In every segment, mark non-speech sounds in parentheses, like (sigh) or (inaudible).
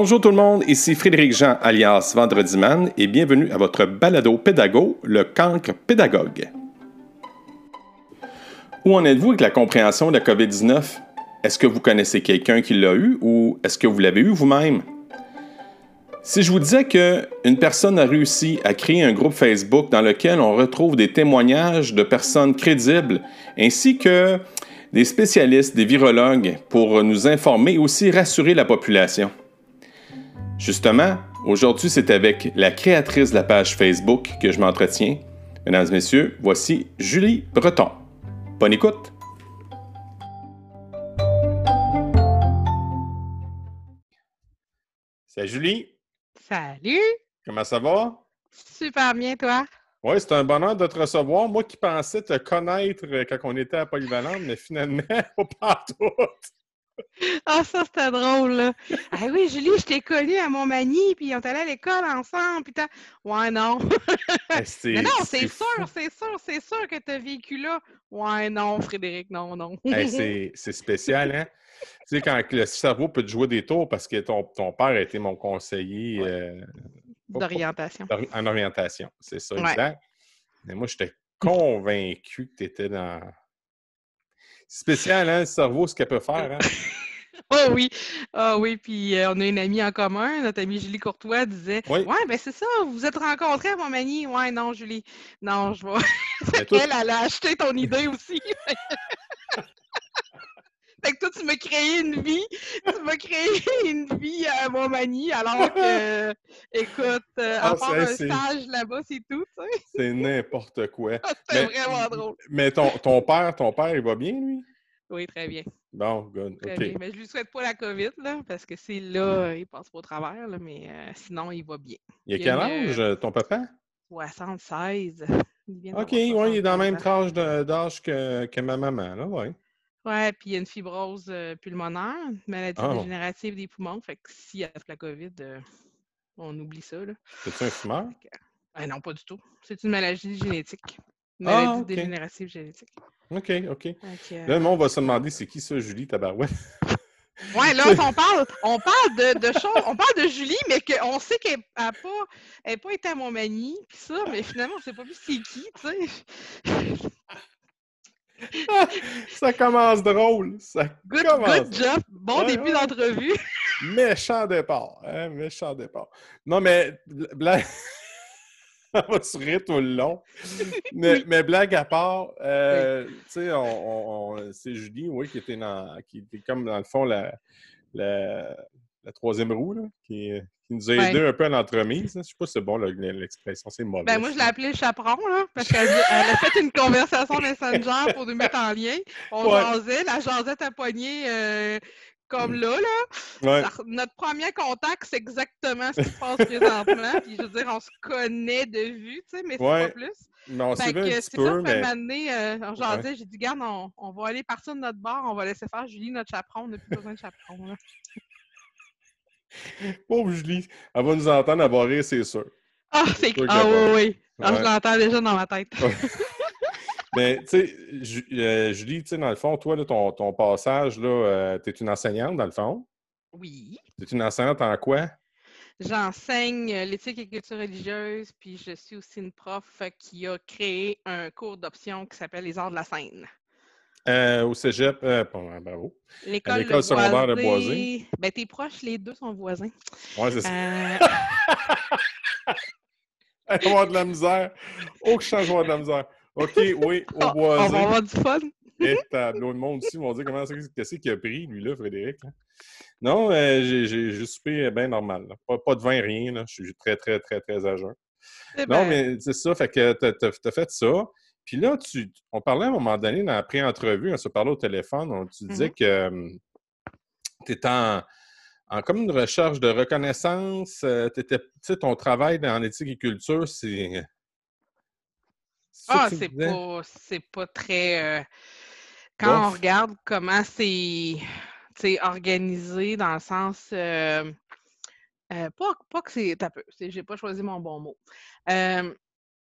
Bonjour tout le monde, ici Frédéric Jean alias Vendredi Man et bienvenue à votre balado pédago, le cancre pédagogue. Où en êtes-vous avec la compréhension de la COVID-19? Est-ce que vous connaissez quelqu'un qui l'a eu ou est-ce que vous l'avez eu vous-même? Si je vous disais qu'une personne a réussi à créer un groupe Facebook dans lequel on retrouve des témoignages de personnes crédibles ainsi que des spécialistes, des virologues pour nous informer et aussi rassurer la population. Justement, aujourd'hui, c'est avec la créatrice de la page Facebook que je m'entretiens. Mesdames et messieurs, voici Julie Breton. Bonne écoute! Salut Julie! Salut! Comment ça va? Super bien, toi? Oui, c'est un bonheur de te recevoir. Moi qui pensais te connaître quand on était à Polyvalente, mais finalement, (laughs) pas tout. Ah, ça, c'était drôle, là. Ah oui, Julie, je t'ai connue à Montmagny, puis on est allé à l'école ensemble, puis t'as... Ouais, non. (laughs) Mais non, c'est sûr, c'est sûr, c'est sûr que tu as vécu là. Ouais, non, Frédéric, non, non. c'est spécial, hein? tu sais, quand le cerveau peut te jouer des tours parce que ton, ton père a été mon conseiller... Euh, D'orientation. En orientation, c'est ça, exact. Mais moi, j'étais (laughs) convaincu que tu étais dans spécial, hein, le cerveau, ce qu'elle peut faire. Hein? (laughs) oh oui, ah oui, puis euh, on a une amie en commun, notre amie Julie Courtois disait Ouais, ben c'est ça, vous vous êtes rencontrés à Montmagny. Ouais, non, Julie. Non, je vois. (laughs) Elle, elle a acheté ton idée aussi. (laughs) Fait que toi, tu m'as créé une vie. Tu m'as créé (laughs) une vie à Montmagny, alors que, (laughs) écoute, euh, à ah, part un stage là-bas, c'est tout, tu sais. (laughs) C'est n'importe quoi. c'est vraiment drôle. Mais ton, ton père, ton père, il va bien, lui? Oui, très bien. Bon, good. Très bien. Mais je lui souhaite pas la COVID, là, parce que c'est là, il passe pas au travers, là, mais euh, sinon, il va bien. Il a quel âge, euh, ton papa? 76. OK, oui, il est dans le même tranche d'âge que, que ma maman, là, oui. Ouais, puis il y a une fibrose euh, pulmonaire, maladie ah. dégénérative des poumons. Fait que s'il y a la COVID, euh, on oublie ça. C'est-tu un fumeur? Ah, non, pas du tout. C'est une maladie génétique. Une ah, maladie dégénérative génétique. OK, OK. là, on va se demander c'est qui ça, Julie Tabarouette? Ouais, (laughs) là, on parle, on parle de, de choses, on parle de Julie, mais qu'on sait qu'elle n'a pas, pas été à Montmagny, puis ça, mais finalement, on ne sait pas plus c'est qui, tu sais. Ça commence drôle. Ça good, commence. good job. Bon début d'entrevue. méchant départ. Hein? Méchant départ. Non, mais blague. (laughs) on va sourire tout le long. Mais, mais blague à part, euh, tu sais, on, c'est Julie, oui, qui était, dans, qui était comme dans le fond la, la, la troisième roue, là, qui, qui nous a aidé un peu à l'entremise. Je ne sais pas si c'est bon l'expression, c'est mauvais. Ben, moi, je l'ai appelé chaperon, là, parce qu'elle a fait une conversation Messenger pour nous mettre en lien. On jasait, la jasette à poignée euh, comme là, là. notre premier contact, c'est exactement ce qui se passe présentement. Puis je veux dire, on se connaît de vue, tu sais, mais c'est pas plus. Mais on s'est vu un petit peu, mais... Euh, j'ai dit, garde, on, on, va aller partir de notre bar, on va laisser faire Julie, notre chaperon, on n'a plus besoin de chaperon, là. Pauvre Julie, elle va nous entendre rire, c'est sûr. Ah, c'est Ah oui, oui. Ah, je l'entends déjà dans ma tête. (laughs) Mais, tu sais, euh, Julie, tu sais, dans le fond, toi, là, ton, ton passage, là, euh, tu es une enseignante, dans le fond? Oui. Tu es une enseignante en quoi? J'enseigne euh, l'éthique et culture religieuse, puis je suis aussi une prof qui a créé un cours d'option qui s'appelle les arts de la scène. Euh, au cégep, euh, hein, bravo. L'école secondaire de Boisé. Ben, tes proches, les deux sont voisins. Oui, c'est ça. Euh... (laughs) avoir de la misère. Oh, que je change de la misère. OK, oui, au Boisé. On va avoir du fun. Et tableau de monde aussi vont dire comment c'est qu'est-ce qu'il a pris, lui, là, Frédéric. Non, euh, j'ai juste pris bien normal. Pas, pas, de vin, rien. Là. Je suis très, très, très, très à jeun. Non, mais c'est ça. Fait que tu as, fait ça. Puis là, tu, on parlait à un moment donné dans la pré-entrevue, on se parlait au téléphone, on, tu disais mm-hmm. que tu étais en, comme une recherche de reconnaissance. Euh, tu sais, ton travail en éthique et culture, c'est. Ah, c'est pas, pas très. Euh, quand on regarde comment c'est organisé dans le sens. Euh, pas, pas, que c'est. J'ai pas choisi mon bon mot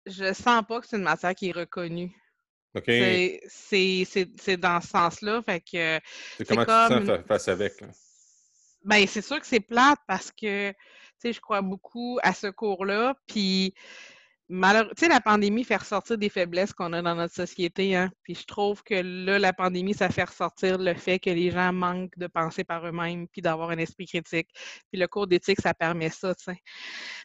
je sens pas que c'est une matière qui est reconnue. OK. C'est dans ce sens-là. Fait que. C'est comment comme... tu te sens face avec? ben, c'est sûr que c'est plate parce que, tu sais, je crois beaucoup à ce cours-là. Puis, malheureusement, tu sais, la pandémie fait ressortir des faiblesses qu'on a dans notre société. Hein? Puis, je trouve que là, la pandémie, ça fait ressortir le fait que les gens manquent de penser par eux-mêmes puis d'avoir un esprit critique. Puis, le cours d'éthique, ça permet ça, tu sais.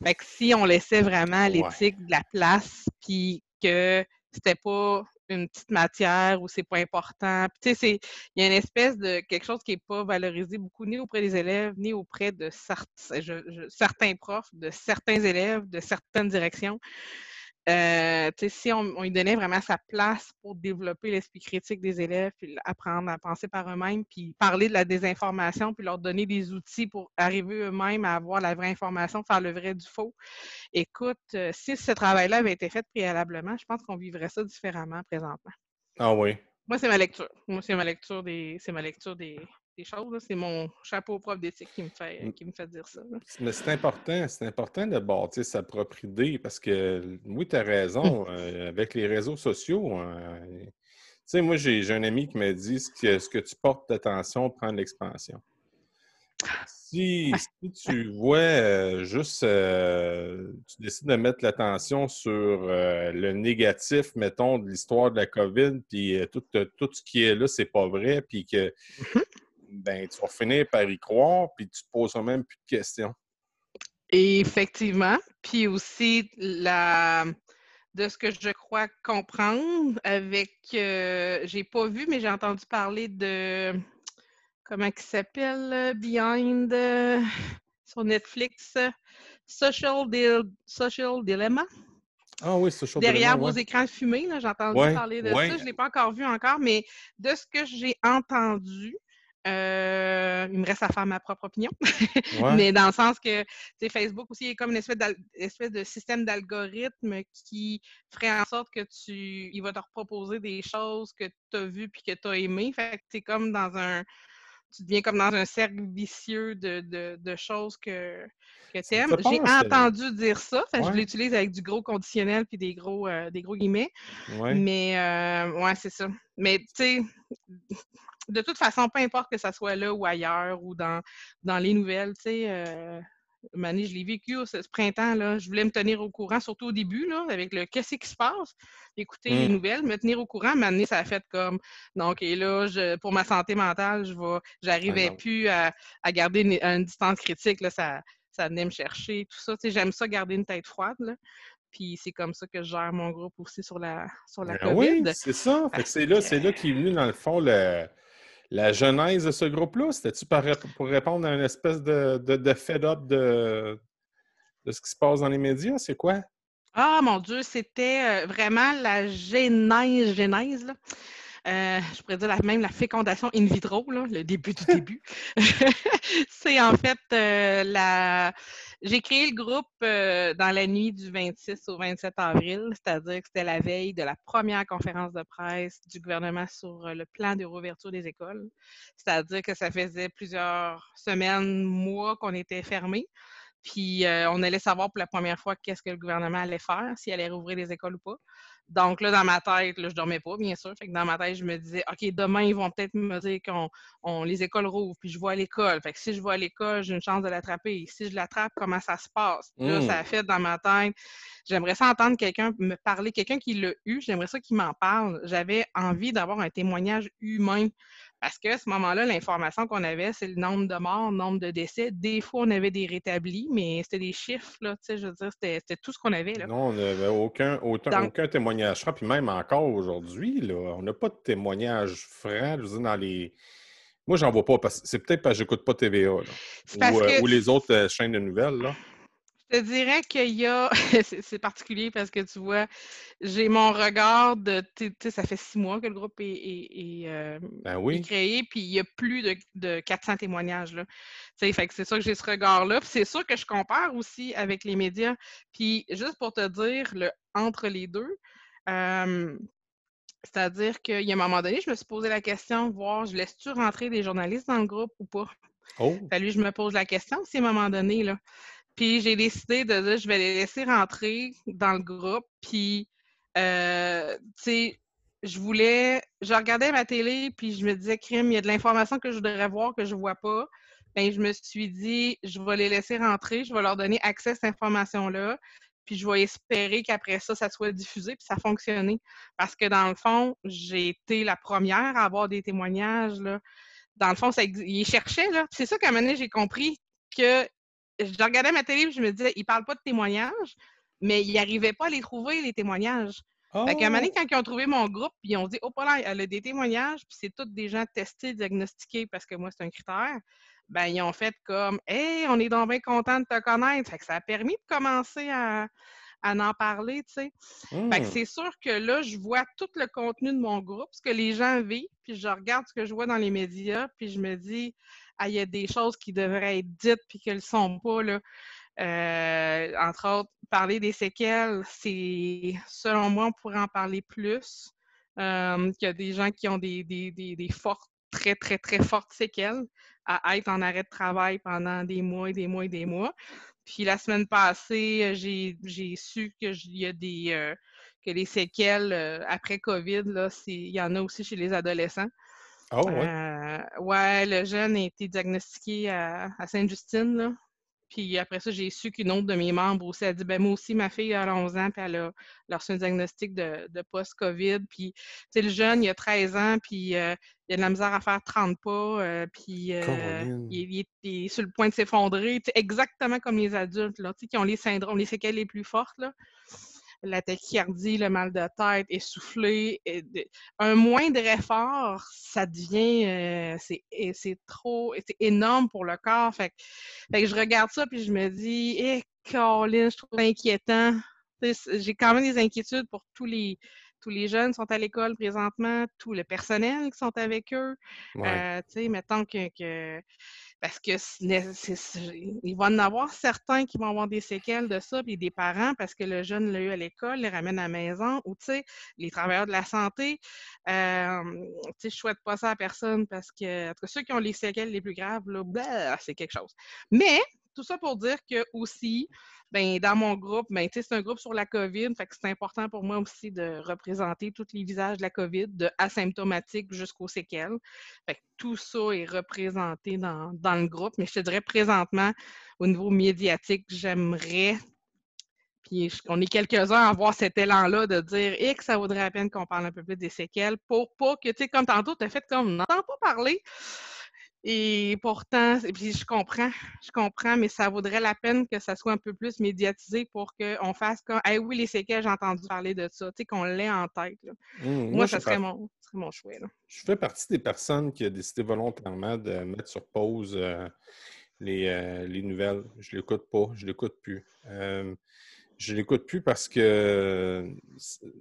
Fait que si on laissait vraiment l'éthique de la place, puis que c'était pas une petite matière où c'est pas important. tu sais, il y a une espèce de quelque chose qui n'est pas valorisé beaucoup ni auprès des élèves, ni auprès de certains profs, de certains élèves, de certaines directions. Euh, si on, lui donnait vraiment sa place pour développer l'esprit critique des élèves, puis apprendre à penser par eux-mêmes, puis parler de la désinformation, puis leur donner des outils pour arriver eux-mêmes à avoir la vraie information, faire le vrai du faux. Écoute, euh, si ce travail-là avait été fait préalablement, je pense qu'on vivrait ça différemment présentement. Ah oui. Moi, c'est ma lecture. Moi, c'est ma lecture des. C'est ma lecture des, choses. C'est mon chapeau prof d'éthique qui me fait mm. qui me fait dire ça. Mais c'est important, c'est important de bâtir sa propre idée parce que oui, tu as raison. (laughs) Euh, avec les réseaux sociaux, euh, tu sais, moi, j'ai un ami qui m'a dit ce que, ce que tu portes d'attention prend l'expansion. (laughs) Si, tu vois euh, juste, tu décides de mettre l'attention sur le négatif, mettons, de l'histoire de la COVID, puis tout, tout, ce qui est là, c'est pas vrai, puis que mm-hmm ben, tu vas finir par y croire, puis tu te poseras même plus de questions. effectivement. Puis aussi, la, de ce que je crois comprendre avec, euh, j'ai pas vu, mais j'ai entendu parler de, comment il s'appelle, Behind, euh, sur Netflix, Social, Social Dilemma. Ah oui, Social Derrière vos écrans fumés, j'ai entendu parler de ça. Je ne l'ai pas encore vu encore, mais de ce que j'ai entendu, euh, il me reste à faire ma propre opinion. (laughs) Mais dans le sens que Facebook aussi est comme une espèce, de système d'algorithme qui ferait en sorte que tu. Il va te proposer des choses que tu as vues puis que tu as aimées. Fait que tu comme dans un. Tu deviens comme dans un cercle vicieux de, choses que, que tu aimes. J'ai entendu dire ça. Fait Je l'utilise avec du gros conditionnel puis des gros, euh, des gros guillemets. Mais euh, ouais, c'est ça. Mais tu sais de toute façon, peu importe que ça soit là ou ailleurs ou dans, dans les nouvelles, tu sais, euh, je l'ai vécu ce, printemps, là. Je voulais me tenir au courant, surtout au début, là, avec le qu'est-ce qui se passe, écouter les mmh. nouvelles, me tenir au courant. M'amener, ça a fait comme, donc, et là, je, pour ma santé mentale, je vais, j'arrivais plus à, garder une, distance critique, là, ça, ça venait me chercher, tout ça. J'aime ça garder une tête froide, là. Puis c'est comme ça que je gère mon groupe aussi sur la, sur la ben COVID. Oui, c'est ça. c'est là, c'est là qu'est venu, dans le fond, le, la genèse de ce groupe-là, c'était-tu pour répondre à une espèce de, de, de fed-up de, de ce qui se passe dans les médias? C'est quoi? Ah, mon Dieu, c'était euh, vraiment la genèse, genèse, là. Euh, je pourrais dire même la fécondation in vitro, le début du (laughs) début. (laughs) c'est en fait euh, la. J'ai créé le groupe euh, dans la nuit du 26 au 27 avril, c'est-à-dire que c'était la veille de la première conférence de presse du gouvernement sur le plan de réouverture des écoles. C'est-à-dire que ça faisait plusieurs semaines, mois qu'on était fermés. Puis on allait savoir pour la première fois qu'est-ce que le gouvernement allait faire, s'il allait rouvrir les écoles ou pas. Donc là, dans ma tête, là, je dormais pas, bien sûr. Fait que dans ma tête, je me disais, OK, demain, ils vont peut-être me dire qu'on les écoles rouvrent, puis je vois à l'école. Fait que si je vois à l'école, j'ai une chance de l'attraper. Si je l'attrape, comment ça se passe? Là, ça a mmh. fait dans ma tête. J'aimerais ça entendre quelqu'un me parler, quelqu'un qui l'a eu, j'aimerais ça qu'il m'en parle. J'avais envie d'avoir un témoignage humain parce qu'à ce moment-là, l'information qu'on avait, c'est le nombre de morts, le nombre de décès. Des fois, on avait des rétablis, mais c'était des chiffres, là, tu sais, je veux dire, c'était tout ce qu'on avait. Là. Non, on n'avait aucun, aucun, témoignage franc. Puis même encore aujourd'hui, là, on n'a pas de témoignage franc, je veux dire, dans les... Moi, j'en vois pas, parce que c'est peut-être parce que j'écoute pas TVA, là, ou, euh, ou, les autres euh, chaînes de nouvelles, là. Je te dirais qu'il y a, (laughs) c'est particulier parce que tu vois, j'ai mon regard de, tu sais, ça fait six mois que le groupe est, euh, ben créé, puis il y a plus de, 400 témoignages, là. Tu sais, fait que c'est sûr que j'ai ce regard-là. Puis c'est sûr que je compare aussi avec les médias. Puis juste pour te dire, le entre les deux, c'est-à-dire qu'il y a un moment donné, je me suis posé la question, voir, je laisse-tu rentrer des journalistes dans le groupe ou pas? Oh. Lui, je me pose la question, si à un moment donné, là. Puis j'ai décidé de dire, je vais les laisser rentrer dans le groupe. Puis, euh, tu sais, je voulais, je regardais ma télé, puis je me disais, crime, il y a de l'information que je voudrais voir que je vois pas. ben, je me suis dit, je vais les laisser rentrer, je vais leur donner accès à cette information-là, puis je vais espérer qu'après ça, ça soit diffusé, puis ça a. Parce que dans le fond, j'ai été la première à avoir des témoignages, là. Dans le fond, ça, ils cherchaient. C'est ça qu'à un moment donné, j'ai compris que je regardais ma télé, et je me disais, ils parlent pas de témoignages, mais ils n'arrivaient pas à les trouver, les témoignages. Fait qu'à un moment donné, oh! quand ils ont trouvé mon groupe, puis ils ont dit, oh, là, elle a des témoignages, puis c'est tous des gens testés, diagnostiqués, parce que moi, c'est un critère, ben, ils ont fait comme, hey, on est donc bien content de te connaître. Fait que ça a permis de commencer à, en parler, tu sais. Fait que mmh. c'est sûr que là, je vois tout le contenu de mon groupe, ce que les gens vivent, puis je regarde ce que je vois dans les médias, puis je me dis, ah, il y a des choses qui devraient être dites, puis qu'elles ne sont pas, là. Euh, entre autres, parler des séquelles, c'est, selon moi, on pourrait en parler plus. Euh, qu'il y a des gens qui ont des, des, des, fortes, très, très, très fortes séquelles à être en arrêt de travail pendant des mois et des mois et des mois. Puis la semaine passée, j'ai, su que y a des euh, que les séquelles après COVID, là, il y en a aussi chez les adolescents. Oh, ouais? ouais, le jeune a été diagnostiqué à, à Sainte-Justine, puis après ça, j'ai su qu'une autre de mes membres aussi a dit ben moi aussi, ma fille a 11 ans, puis elle a, reçu un diagnostic de, post-COVID. Puis, tu sais, le jeune, il a 13 ans, puis euh, il a de la misère à faire 30 pas, euh, puis euh, il, est sur le point de s'effondrer, exactement comme les adultes, là, qui ont les syndromes, les séquelles les plus fortes. Là la tachycardie, le mal de tête, essoufflé. Un moindre effort, ça devient, euh, c'est trop, c'est énorme pour le corps. Fait, que je regarde ça puis je me dis, eh, Colin, je trouve inquiétant. J'ai quand même des inquiétudes pour tous les tous les jeunes qui sont à l'école présentement, tout le personnel qui sont avec eux. Euh, tu sais, mettons que parce que il va en avoir certains qui vont avoir des séquelles de ça, puis des parents, parce que le jeune l'a eu à l'école, les ramène à la maison, ou tu sais, les travailleurs de la santé, euh, tu sais, je souhaite pas ça à personne parce que, ceux qui ont les séquelles les plus graves, là, bah, c'est quelque chose. Mais, tout ça pour dire que aussi, ben, dans mon groupe, ben, c'est un groupe sur la COVID, fait que c'est important pour moi aussi de représenter tous les visages de la COVID, de asymptomatique jusqu'aux séquelles. Fait que tout ça est représenté dans, le groupe, mais je te dirais présentement, au niveau médiatique, j'aimerais puis on est quelques-uns à avoir cet élan-là de dire et que ça vaudrait la peine qu'on parle un peu plus des séquelles pour pas que, tu sais, comme tantôt, tu as fait comme on n'entend pas parler. Et pourtant, et puis je comprends, je comprends, mais ça vaudrait la peine que ça soit un peu plus médiatisé pour qu'on fasse comme Eh oui, les séquelles, j'ai entendu parler de ça, tu sais, qu'on l'ait en tête. Mmh, moi, ça serait, mon, mon choix. Je fais partie des personnes qui ont décidé volontairement de mettre sur pause euh, les, euh, les, nouvelles. Je ne l'écoute pas, je ne l'écoute plus. Euh, je ne l'écoute plus parce que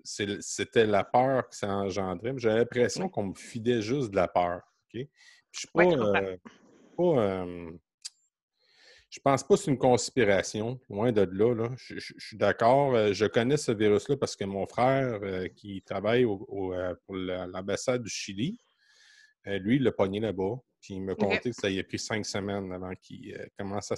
c'était la peur que ça engendrait. J'avais l'impression qu'on me fidait juste de la peur. OK? Je suis pas. Euh, euh, je pense pas que c'est une conspiration, loin de là. Je, suis d'accord. Euh, je connais ce virus-là parce que mon frère, qui travaille pour l'ambassade du Chili, lui, il l'a pogné là-bas. Puis il m'a conté que ça y a pris cinq semaines avant qu'il commence à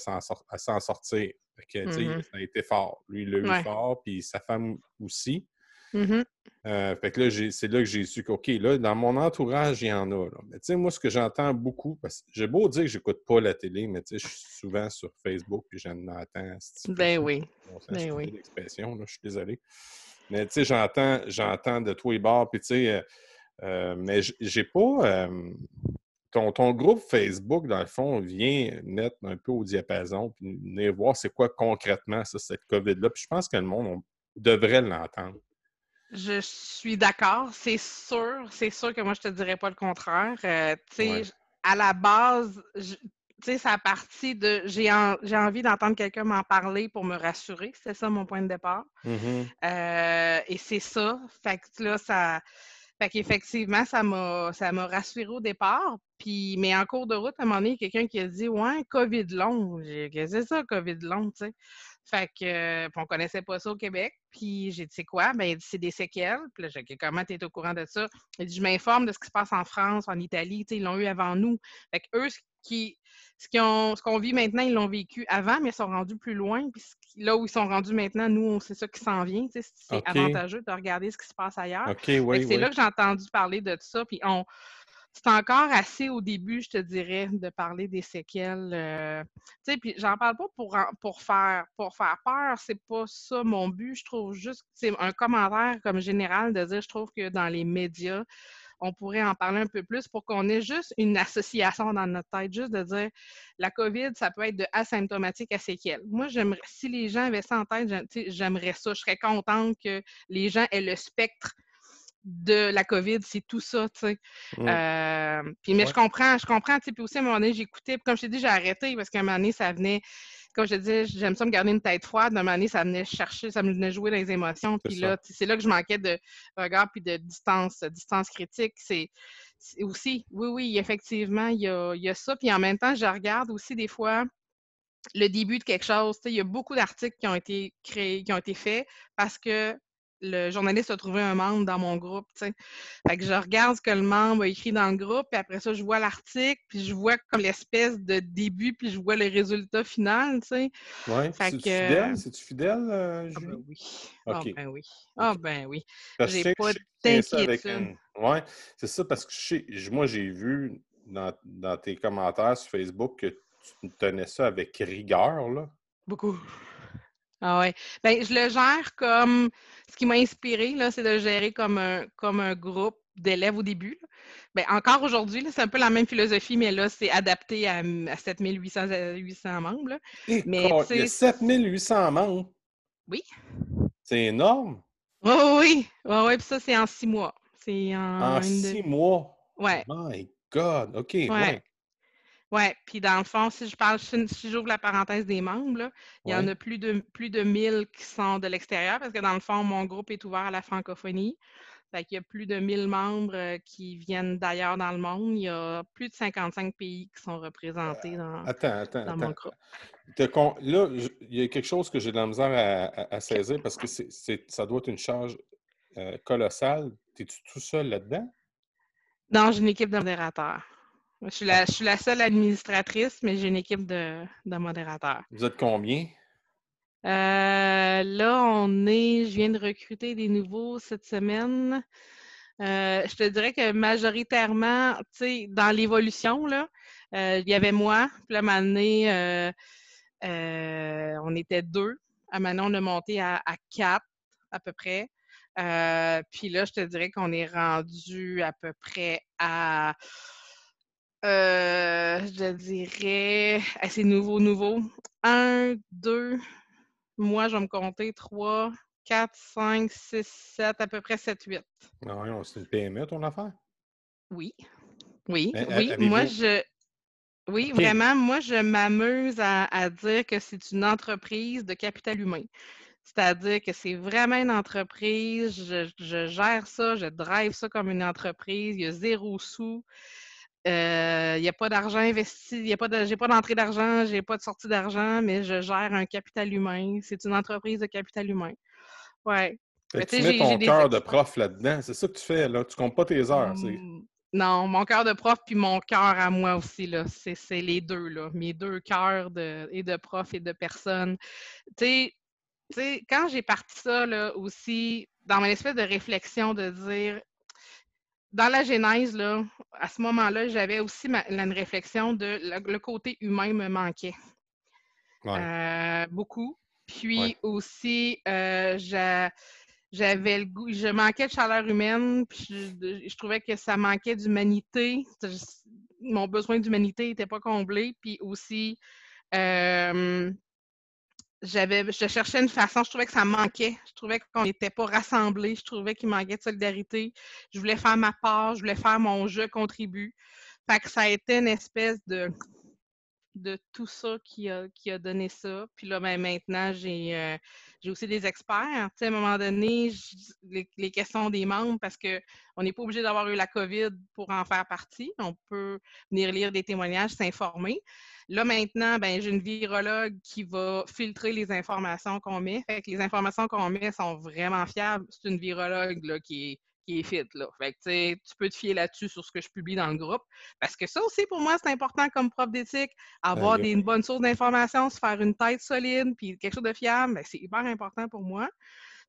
s'en sortir. Mm-hmm. Ça a été fort. Lui, il l'a eu fort, puis sa femme aussi. Mmh euh, fait que là, c'est là que j'ai su qu'OK, là, dans mon entourage, il y en a. Mais tu sais, moi, ce que j'entends beaucoup, parce que j'ai beau dire que j'écoute pas la télé, mais tu sais, je suis souvent sur Facebook puis j'en entends. Ben oui. ben oui. l'expression, je suis désolé. Mais tu sais, j'entends, j'entends de tous les bords, puis tu sais, euh, euh, mais j'ai pas. ton, ton, groupe Facebook, dans le fond, vient mettre un peu au diapason, puis venir voir c'est quoi concrètement ça, cette COVID-là. Puis je pense que le monde devrait l'entendre. Je suis d'accord, c'est sûr, c'est sûr que moi je te dirais pas le contraire. Euh, tu sais, à la base, tu sais, ça a parti de j'ai envie d'entendre quelqu'un m'en parler pour me rassurer. C'est ça mon point de départ. Mm-hmm. Euh, et c'est ça. Fait que là, ça. Fait qu'effectivement, ça m'a ça m'a rassuré au départ. Puis, mais en cours de route, à un moment donné, quelqu'un qui a dit Ouais, COVID long. Qu'est-ce que c'est ça, COVID long, tu sais? Fait que, on connaissait pas ça au Québec. Puis j'ai dit, c'est quoi? Ben, c'est des séquelles. Puis là, j'ai dit, comment tu es au courant de ça? Il dit, je m'informe de ce qui se passe en France, en Italie. ils l'ont eu avant nous. Fait que eux, ce qui, ce qu'on vit maintenant, ils l'ont vécu avant, mais ils sont rendus plus loin. Puis là où ils sont rendus maintenant, nous, c'est ça qui s'en vient. C'est avantageux de regarder ce qui se passe ailleurs. c'est là que j'ai entendu parler de ça. Puis on c'est encore assez au début, je te dirais, de parler des séquelles. Euh, tu sais, puis j'en parle pas pour, pour, faire, pour faire peur, c'est pas ça mon but. Je trouve juste, c'est un commentaire comme général de dire, je trouve que dans les médias, on pourrait en parler un peu plus pour qu'on ait juste une association dans notre tête, juste de dire la COVID, ça peut être de asymptomatique à séquelles. Moi, j'aimerais, si les gens avaient ça en tête, j'aimerais ça. Je serais contente que les gens aient le spectre de la COVID, c'est tout ça, tu sais. Euh, puis, mais je comprends, je comprends, tu sais. Puis aussi, à un moment donné, j'écoutais, comme je t'ai dit, j'ai arrêté parce qu'à un moment donné, ça venait, comme je te disais, j'aime ça me garder une tête froide. À un moment donné, ça venait chercher, ça me venait jouer dans les émotions. Puis là, c'est là que je manquais de regard puis de distance, distance critique. C'est aussi, oui, oui, effectivement, il y a, il y a ça. Puis en même temps, je regarde aussi des fois le début de quelque chose. Il y a beaucoup d'articles qui ont été créés, qui ont été faits parce que le journaliste a trouvé un membre dans mon groupe, tu sais. Fait que je regarde ce que le membre a écrit dans le groupe, puis après ça, je vois l'article, puis je vois comme l'espèce de début, puis je vois le résultat final, tu sais. Oui, c'est-tu fidèle? C'est-tu fidèle, euh, ah, ben oui. Ah ben oui. Ah ben oui. J'ai pas d'inquiétude. Oui, c'est ça, parce que moi, j'ai vu dans, dans tes commentaires sur Facebook que tu tenais ça avec rigueur, là. Beaucoup. Ah ouais. Ben, je le gère comme ce qui m'a inspiré, c'est de le gérer comme un, comme un groupe d'élèves au début. Ben, encore aujourd'hui, c'est un peu la même philosophie, mais là, c'est adapté à, à 7800 800 membres. Eh, mais, il y a 7800 membres. Oui. C'est énorme. Oh, oui, oui, oui, puis ça, c'est en six mois. C'est en, en six mois? Ouais. My God, OK. Ouais. Oui, puis dans le fond, si je parle, si j'ouvre la parenthèse des membres, il y en a plus de plus de 1000 qui sont de l'extérieur parce que dans le fond, mon groupe est ouvert à la francophonie. Fait qu'il y a plus de 1000 membres euh, qui viennent d'ailleurs dans le monde. Il y a plus de 55 pays qui sont représentés dans, attends, attends, dans mon groupe. Là, il y a quelque chose que j'ai de la misère à, saisir parce que ça doit être une charge euh, colossale. Es-tu tout seul là-dedans? Non, j'ai une équipe de modérateurs. Je suis, la, je suis la seule administratrice, mais j'ai une équipe de, de modérateurs. Vous êtes combien? Euh, là, on est, je viens de recruter des nouveaux cette semaine. Euh, je te dirais que majoritairement, tu sais, dans l'évolution, là, euh, il y avait moi. Puis là, un on était deux. À maintenant, on a monté à, à quatre à peu près. puis là, je te dirais qu'on est rendu à peu près à euh, je dirais assez nouveau, nouveau. Un, deux, moi, je vais me compter trois, quatre, cinq, six, sept, à peu près sept, huit. Non, c'est une PME, ton affaire? Oui. Oui, oui. Moi, je. Oui, vraiment, moi, je m'amuse à, dire que c'est une entreprise de capital humain. C'est-à-dire que c'est vraiment une entreprise, je, je, gère ça, je drive ça comme une entreprise, il y a zéro sous. Euh, il n'y a pas d'argent investi, il y a pas de, j'ai pas d'entrée d'argent, j'ai pas de sortie d'argent, mais je gère un capital humain. C'est une entreprise de capital humain. Ouais. tu mets ton cœur de prof là-dedans, c'est ça que tu fais, là. Tu comptes pas tes heures. Mmh, non, mon cœur de prof puis mon cœur à moi aussi, là. C'est, les deux, là. Mes deux cœurs de, et de prof et de personne. Tu sais, quand j'ai parti ça, là, aussi, dans mon espèce de réflexion de dire dans la genèse, là, à ce moment-là, j'avais aussi une réflexion de le, côté humain me manquait. Euh, beaucoup. Puis aussi, euh, j'avais le goût, je manquais de chaleur humaine, puis je, trouvais que ça manquait d'humanité. Mon besoin d'humanité n'était pas comblé. Puis aussi, euh, j'avais, je cherchais une façon, je trouvais que ça manquait. Je trouvais qu'on n'était pas rassemblés. Je trouvais qu'il manquait de solidarité. Je voulais faire ma part, je voulais faire mon jeu contribue. Fait que ça a été une espèce de, de tout ça qui a, qui donné ça. Puis là, ben, maintenant, j'ai, euh, j'ai aussi des experts. Tu sais, à un moment donné, les, questions des membres, parce qu'on n'est pas obligé d'avoir eu la COVID pour en faire partie. On peut venir lire des témoignages, s'informer. Là, maintenant, ben, j'ai une virologue qui va filtrer les informations qu'on met. Fait que les informations qu'on met sont vraiment fiables. C'est une virologue qui est qui est fit. Là. Fait que, tu peux te fier là-dessus sur ce que je publie dans le groupe. Parce que ça aussi, pour moi, c'est important comme prof d'éthique, avoir des, une bonne source d'information, se faire une tête solide, puis quelque chose de fiable, ben, c'est hyper important pour moi.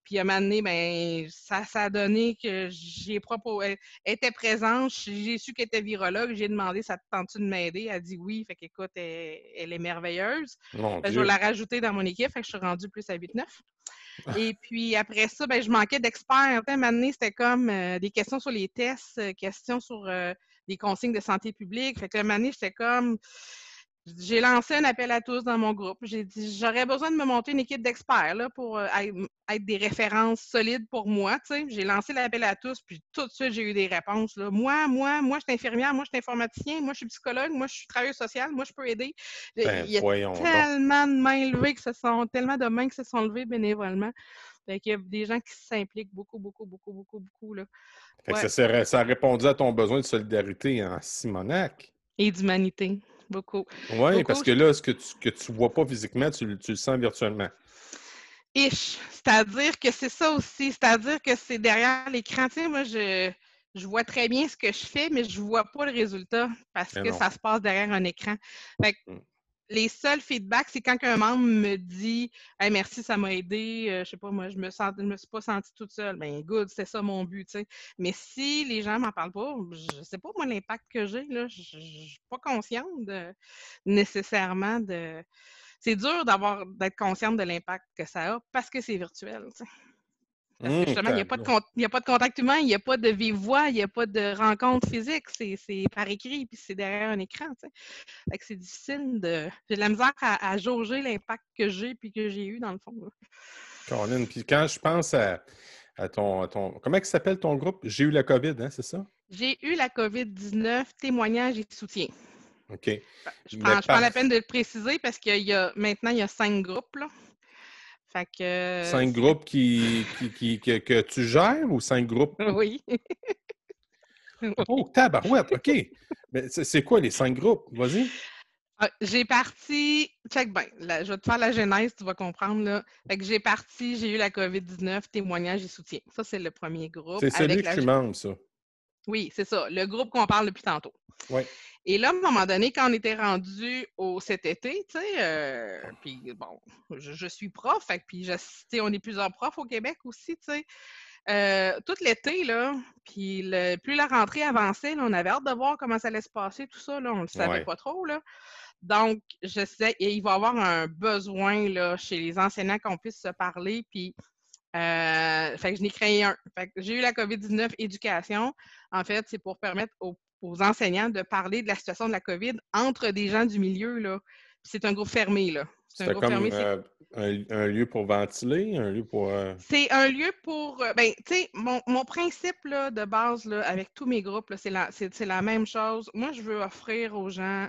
Puis à un moment donné, ben, ça, ça a donné que j'ai proposé. Elle était présente, j'ai su qu'elle était virologue, j'ai demandé ça te tente-tu de m'aider? Elle a dit oui, fait qu'écoute, elle, est merveilleuse. je vais la rajouter dans mon équipe, fait que je suis rendue plus à 8-9. Et puis après ça, ben, je manquais d'experts. À un c'était comme euh, des questions sur les tests, euh, questions sur euh, les consignes de santé publique. Fait que à comme j'ai lancé un appel à tous dans mon groupe. J'ai dit j'aurais besoin de me monter une équipe d'experts là, pour euh, être des références solides pour moi. J'ai lancé l'appel à tous, puis tout de suite, j'ai eu des réponses. Là. Moi, moi, moi, je suis infirmière, moi, je suis informaticien, moi, je suis psychologue, moi, je suis travailleuse sociale, moi, je peux aider. Ben, Il y a tellement de mains levées que ce sont, tellement de mains qui se sont levées bénévolement. Fait qu'il y a des gens qui s'impliquent beaucoup, beaucoup, beaucoup, beaucoup, beaucoup. Là. ça, ça a répondu à ton besoin de solidarité en Simonac. Et d'humanité. Beaucoup. Oui, parce que là, ce que tu que tu vois pas physiquement, tu, le sens virtuellement. Ish. C'est-à-dire que c'est ça aussi. C'est-à-dire que c'est derrière l'écran. Tu sais, moi, je, je vois très bien ce que je fais, mais je vois pas le résultat parce que ça se passe derrière un écran. Fait que, mm les seuls feedbacks, c'est quand un membre me dit merci, ça m'a aidé, euh, je sais pas, moi, je me suis pas sentie toute seule. Ben good, c'est ça mon but. Mais si les gens m'en parlent pas, je sais pas moi l'impact que j'ai, là. Je suis pas consciente nécessairement de. C'est dur d'avoir d'être consciente de l'impact que ça a parce que c'est virtuel. Parce que mmh, justement, il n'y a, pas de contact humain, il n'y a pas de vive voix, il n'y a pas de rencontre physique. C'est par écrit, puis c'est derrière un écran. c'est difficile de. J'ai de la misère à, jauger l'impact que j'ai puis que j'ai eu dans le fond. Caroline, puis quand je pense à, ton, ton. Comment s'appelle ton groupe? J'ai eu la COVID, hein, c'est ça? J'ai eu la COVID-19, témoignage et soutien. OK. Je prends, je prends la peine de le préciser parce qu'il y a maintenant il y a cinq groupes. Là. Fait que... Cinq groupes qui, qui, que, tu gères ou cinq groupes? (laughs) Oui. (laughs) oh, tabarouette, OK. Mais c'est quoi les cinq groupes? Vas-y. Ah, j'ai parti, check bien, je vais te faire la genèse, tu vas comprendre. Là. Fait que j'ai parti, j'ai eu la COVID-19, témoignage et soutien. Ça, c'est le premier groupe. C'est celui que tu membres, ça. Oui, c'est ça. Le groupe qu'on parle depuis tantôt. Oui. Et là, à un moment donné, quand on était rendu au cet été, tu sais, euh, puis bon, je, suis prof, fait, puis on est plusieurs profs au Québec aussi, tu sais. Euh, tout l'été, là, puis plus la rentrée avançait, on avait hâte de voir comment ça allait se passer, tout ça, là, on ne le savait pas trop, là. Donc, je sais, il va y avoir un besoin, là, chez les enseignants qu'on puisse se parler, puis euh, fait que je n'ai créé un. j'ai eu la COVID-19 éducation. En fait, c'est pour permettre aux aux enseignants de parler de la situation de la COVID entre des gens du milieu. Là. C'est un groupe fermé. Là. C'est un, comme, euh, un, lieu pour ventiler, un lieu pour. Euh, c'est un lieu pour. Ben, tu sais, mon, mon, principe là, de base là, avec tous mes groupes, c'est la, la même chose. Moi, je veux offrir aux gens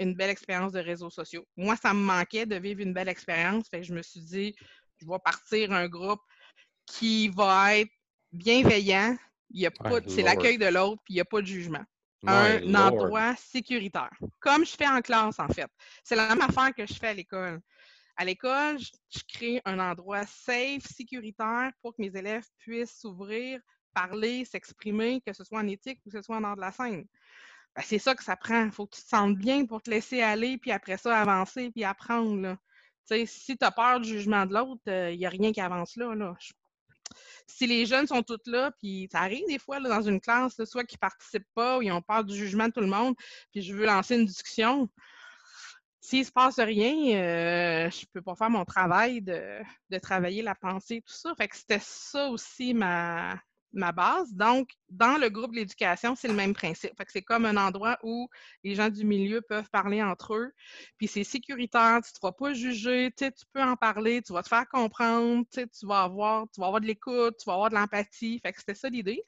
une belle expérience de réseaux sociaux. Moi, ça me manquait de vivre une belle expérience. Fait que je me suis dit, je vais partir un groupe qui va être bienveillant. Il y a pas, c'est l'accueil de l'autre, puis il n'y a pas de jugement un endroit sécuritaire, comme je fais en classe, en fait. C'est la même affaire que je fais à l'école. À l'école, je, crée un endroit safe, sécuritaire pour que mes élèves puissent s'ouvrir, parler, s'exprimer, que ce soit en éthique ou que ce soit en ordre de la scène. Ben, c'est ça que ça prend. Il faut que tu te sentes bien pour te laisser aller, puis après ça, avancer, puis apprendre. Si tu as peur du jugement de l'autre, il euh, n'y a rien qui avance là. là si les jeunes sont tous là, puis ça arrive des fois dans une classe, soit qu'ils ne participent pas ou ils ont peur du jugement de tout le monde, puis je veux lancer une discussion. S'il ne se passe rien, euh, je ne peux pas faire mon travail de, travailler la pensée, tout ça. C'était ça aussi ma, ma base. Donc, dans le groupe de l'éducation, c'est le même principe. c'est comme un endroit où les gens du milieu peuvent parler entre eux. Puis c'est sécuritaire, tu ne te vas pas juger, tu peux en parler, tu vas te faire comprendre, tu vas avoir, tu vas avoir de l'écoute, tu vas avoir de l'empathie. Fait que c'était ça l'idée.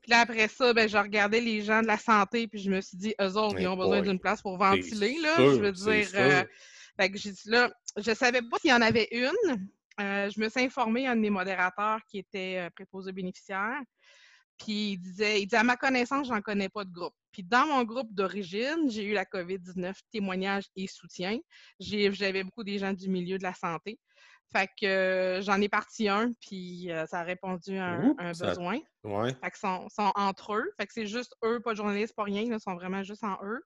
Puis là, après ça, ben, je regardais les gens de la santé, puis je me suis dit, eux autres, ils ont besoin d'une place pour ventiler, là. je veux dire. Euh, fait que j'ai dit là, je savais pas s'il y en avait une. Euh, je me suis informée un de mes modérateurs qui était euh, préposé bénéficiaire. Puis il disait, il à ma connaissance, j'en connais pas de groupe. Puis dans mon groupe d'origine, j'ai eu la COVID-19, témoignage et soutien. J'avais beaucoup des gens du milieu de la santé. Fait que euh, j'en ai parti un, puis euh, ça a répondu à un, besoin. Ouais. Fait que sont, sont entre eux. Fait que c'est juste eux, pas de journalistes, pas rien. Ils sont vraiment juste en eux.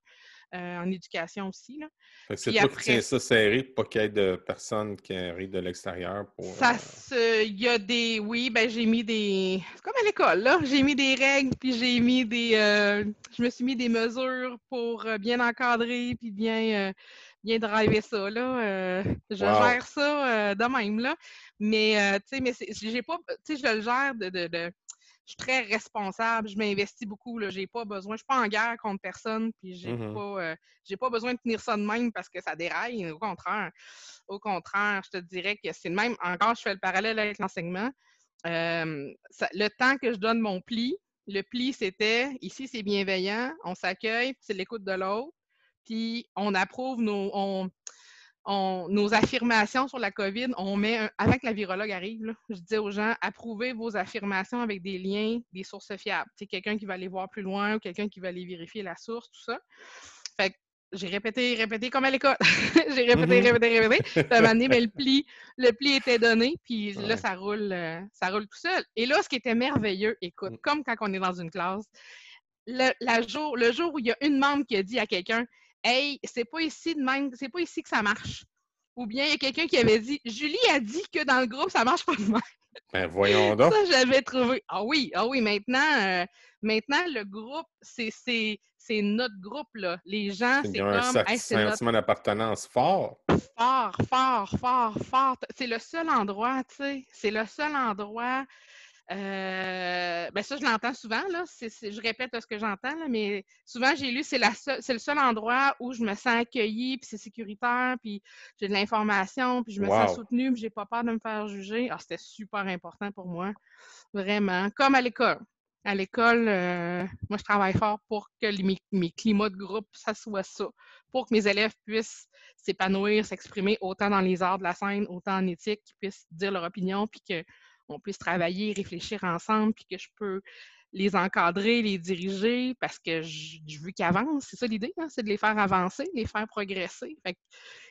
Euh, en éducation aussi. Là. c'est toi qui tiens ça serré pour pas qu'il y ait de personnes qui arrivent de l'extérieur pour. Ça Il y a des. Oui, ben j'ai mis des. C'est comme à l'école, là. J'ai mis des règles, puis j'ai mis des. Je me suis mis des mesures pour bien encadrer, puis bien bien driver ça. Là. Euh, je gère ça euh, de même. Là. Mais, euh, tu sais, mais j'ai pas. Tu sais, je le gère de, je suis très responsable, je m'investis beaucoup, là, j'ai pas besoin, je suis pas en guerre contre personne, puis j'ai mmh pas, pas besoin de tenir ça de même parce que ça déraille, au contraire. Au contraire, je te dirais que c'est le même, encore je fais le parallèle avec l'enseignement, le temps que je donne mon pli, le pli c'était, ici c'est bienveillant, on s'accueille, c'est l'écoute de l'autre, puis on approuve nos, nos affirmations sur la COVID. On met, avec la virologue arrive, je dis aux gens, approuvez vos affirmations avec des liens, des sources fiables. C'est quelqu'un qui va aller voir plus loin ou quelqu'un qui va aller vérifier la source, tout ça. Fait que j'ai répété, répété comme à l'école. (laughs) j'ai répété, mm-hmm. répété, répété. Puis à un moment donné, mais le pli, le pli était donné, puis là, ça roule, euh, ça roule tout seul. Et là, ce qui était merveilleux, écoute, mm. comme quand on est dans une classe, le, la jour, le jour où il y a une membre qui a dit à quelqu'un Hey, c'est pas ici de même, c'est pas ici que ça marche. Ou bien il y a quelqu'un qui avait dit Julie a dit que dans le groupe, ça marche pas de même. Ben voyons donc. Ça, j'avais trouvé. Ah oui, ah oui, maintenant, euh, maintenant le groupe, c'est notre groupe, là. Les gens, c'est comme. un hey, sentiment d'appartenance fort. Fort, fort, fort, fort. C'est le seul endroit, tu sais. C'est le seul endroit euh, ben ça, je l'entends souvent, là. je répète ce que j'entends, mais souvent, j'ai lu, c'est, c'est le seul endroit où je me sens accueillie, puis c'est sécuritaire, puis j'ai de l'information, puis je me sens soutenue, puis j'ai pas peur de me faire juger. Ah, c'était super important pour moi, vraiment. Comme à l'école. À l'école, euh, moi, je travaille fort pour que mes, mes, climats de groupe, ça soit ça. Pour que mes élèves puissent s'épanouir, s'exprimer autant dans les arts de la scène, autant en éthique, qu'ils puissent dire leur opinion, puis que on puisse travailler, réfléchir ensemble, puis que je peux les encadrer, les diriger, parce que je, veux qu'ils avancent. C'est ça l'idée, hein, c'est de les faire avancer, les faire progresser.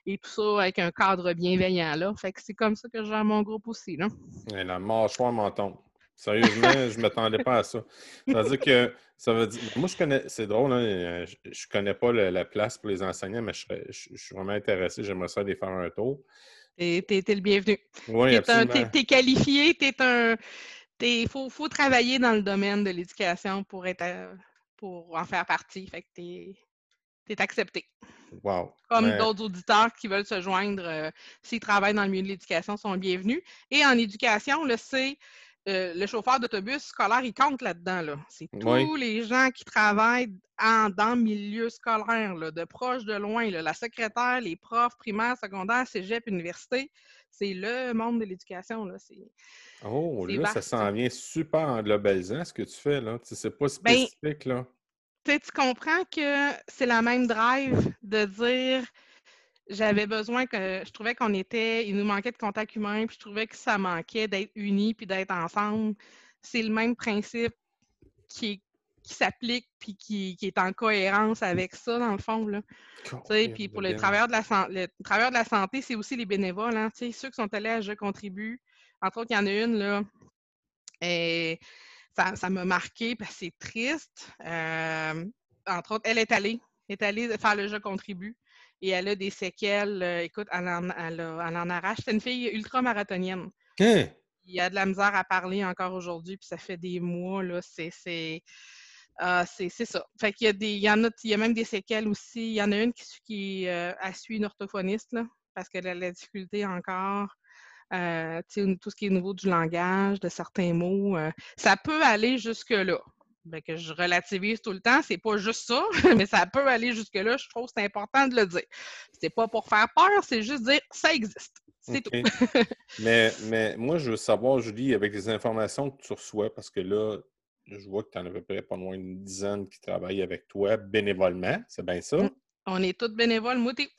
et tout ça avec un cadre bienveillant. Là. Fait que c'est comme ça que je mon groupe aussi. Là. Et la mâchoire m'entend. Sérieusement, je ne m'attendais pas à ça. Ça veut dire que ça veut dire. Moi, je connais. C'est drôle, hein, je ne connais pas la place pour les enseignants, mais je, je suis vraiment intéressé. J'aimerais ça aller faire un tour. T'es es, le bienvenu. Oui, T'es es, qualifié, t'es un. Il faut, faut, travailler dans le domaine de l'éducation pour être euh, pour en faire partie. Fait que t'es es accepté. Wow. Comme d'autres auditeurs qui veulent se joindre, euh, s'ils travaillent dans le milieu de l'éducation, sont bienvenus. Et en éducation, le c'est euh, le chauffeur d'autobus scolaire, il compte là-dedans. Là. C'est tous les gens qui travaillent en, dans le milieu scolaire, là, de proche, de loin. Là. La secrétaire, les profs primaires, secondaires, cégep, université. C'est le monde de l'éducation. Là. Oh, là, ça s'en vient super en globalisant ce que tu fais. là. C'est pas ben, spécifique. là. Tu comprends que c'est la même drive de dire j'avais besoin que je trouvais qu'on était, il nous manquait de contact humain, puis je trouvais que ça manquait d'être unis puis d'être ensemble. C'est le même principe qui, qui s'applique puis qui, est en cohérence avec ça, dans le fond. Là. Puis pour les travailleurs de la, le travailleurs de la santé, c'est aussi les bénévoles. Hein, ceux qui sont allés à Je contribue. Entre autres, il y en a une, là. Et ça m'a marqué parce que c'est triste. Euh, entre autres, elle est allée, est allée faire le Je contribue et elle a des séquelles. Euh, écoute, elle en, elle, en arrache. C'est une fille ultra-marathonienne. Il y a de la misère à parler encore aujourd'hui, puis ça fait des mois, là. C'est. c'est ah, ça. Fait qu'il y a des. Il y en a, il y a même des séquelles aussi. Il y en a une qui, qui euh, a suivi une orthophoniste, là, parce qu'elle a la difficulté encore. Euh, tout ce qui est au niveau du langage, de certains mots, ça peut aller jusque-là. Ben, que je relativise tout le temps, c'est pas juste ça, (laughs) mais ça peut aller jusque-là. Je trouve que c'est important de le dire. C'est pas pour faire peur, c'est juste dire ça existe. C'est tout. (laughs) mais, mais moi, je veux savoir, Julie, avec les informations que tu reçois, parce que là, je vois que tu en as à peu près pas loin d'une dizaine qui travaillent avec toi bénévolement. C'est bien ça? On est tous bénévoles, moutés.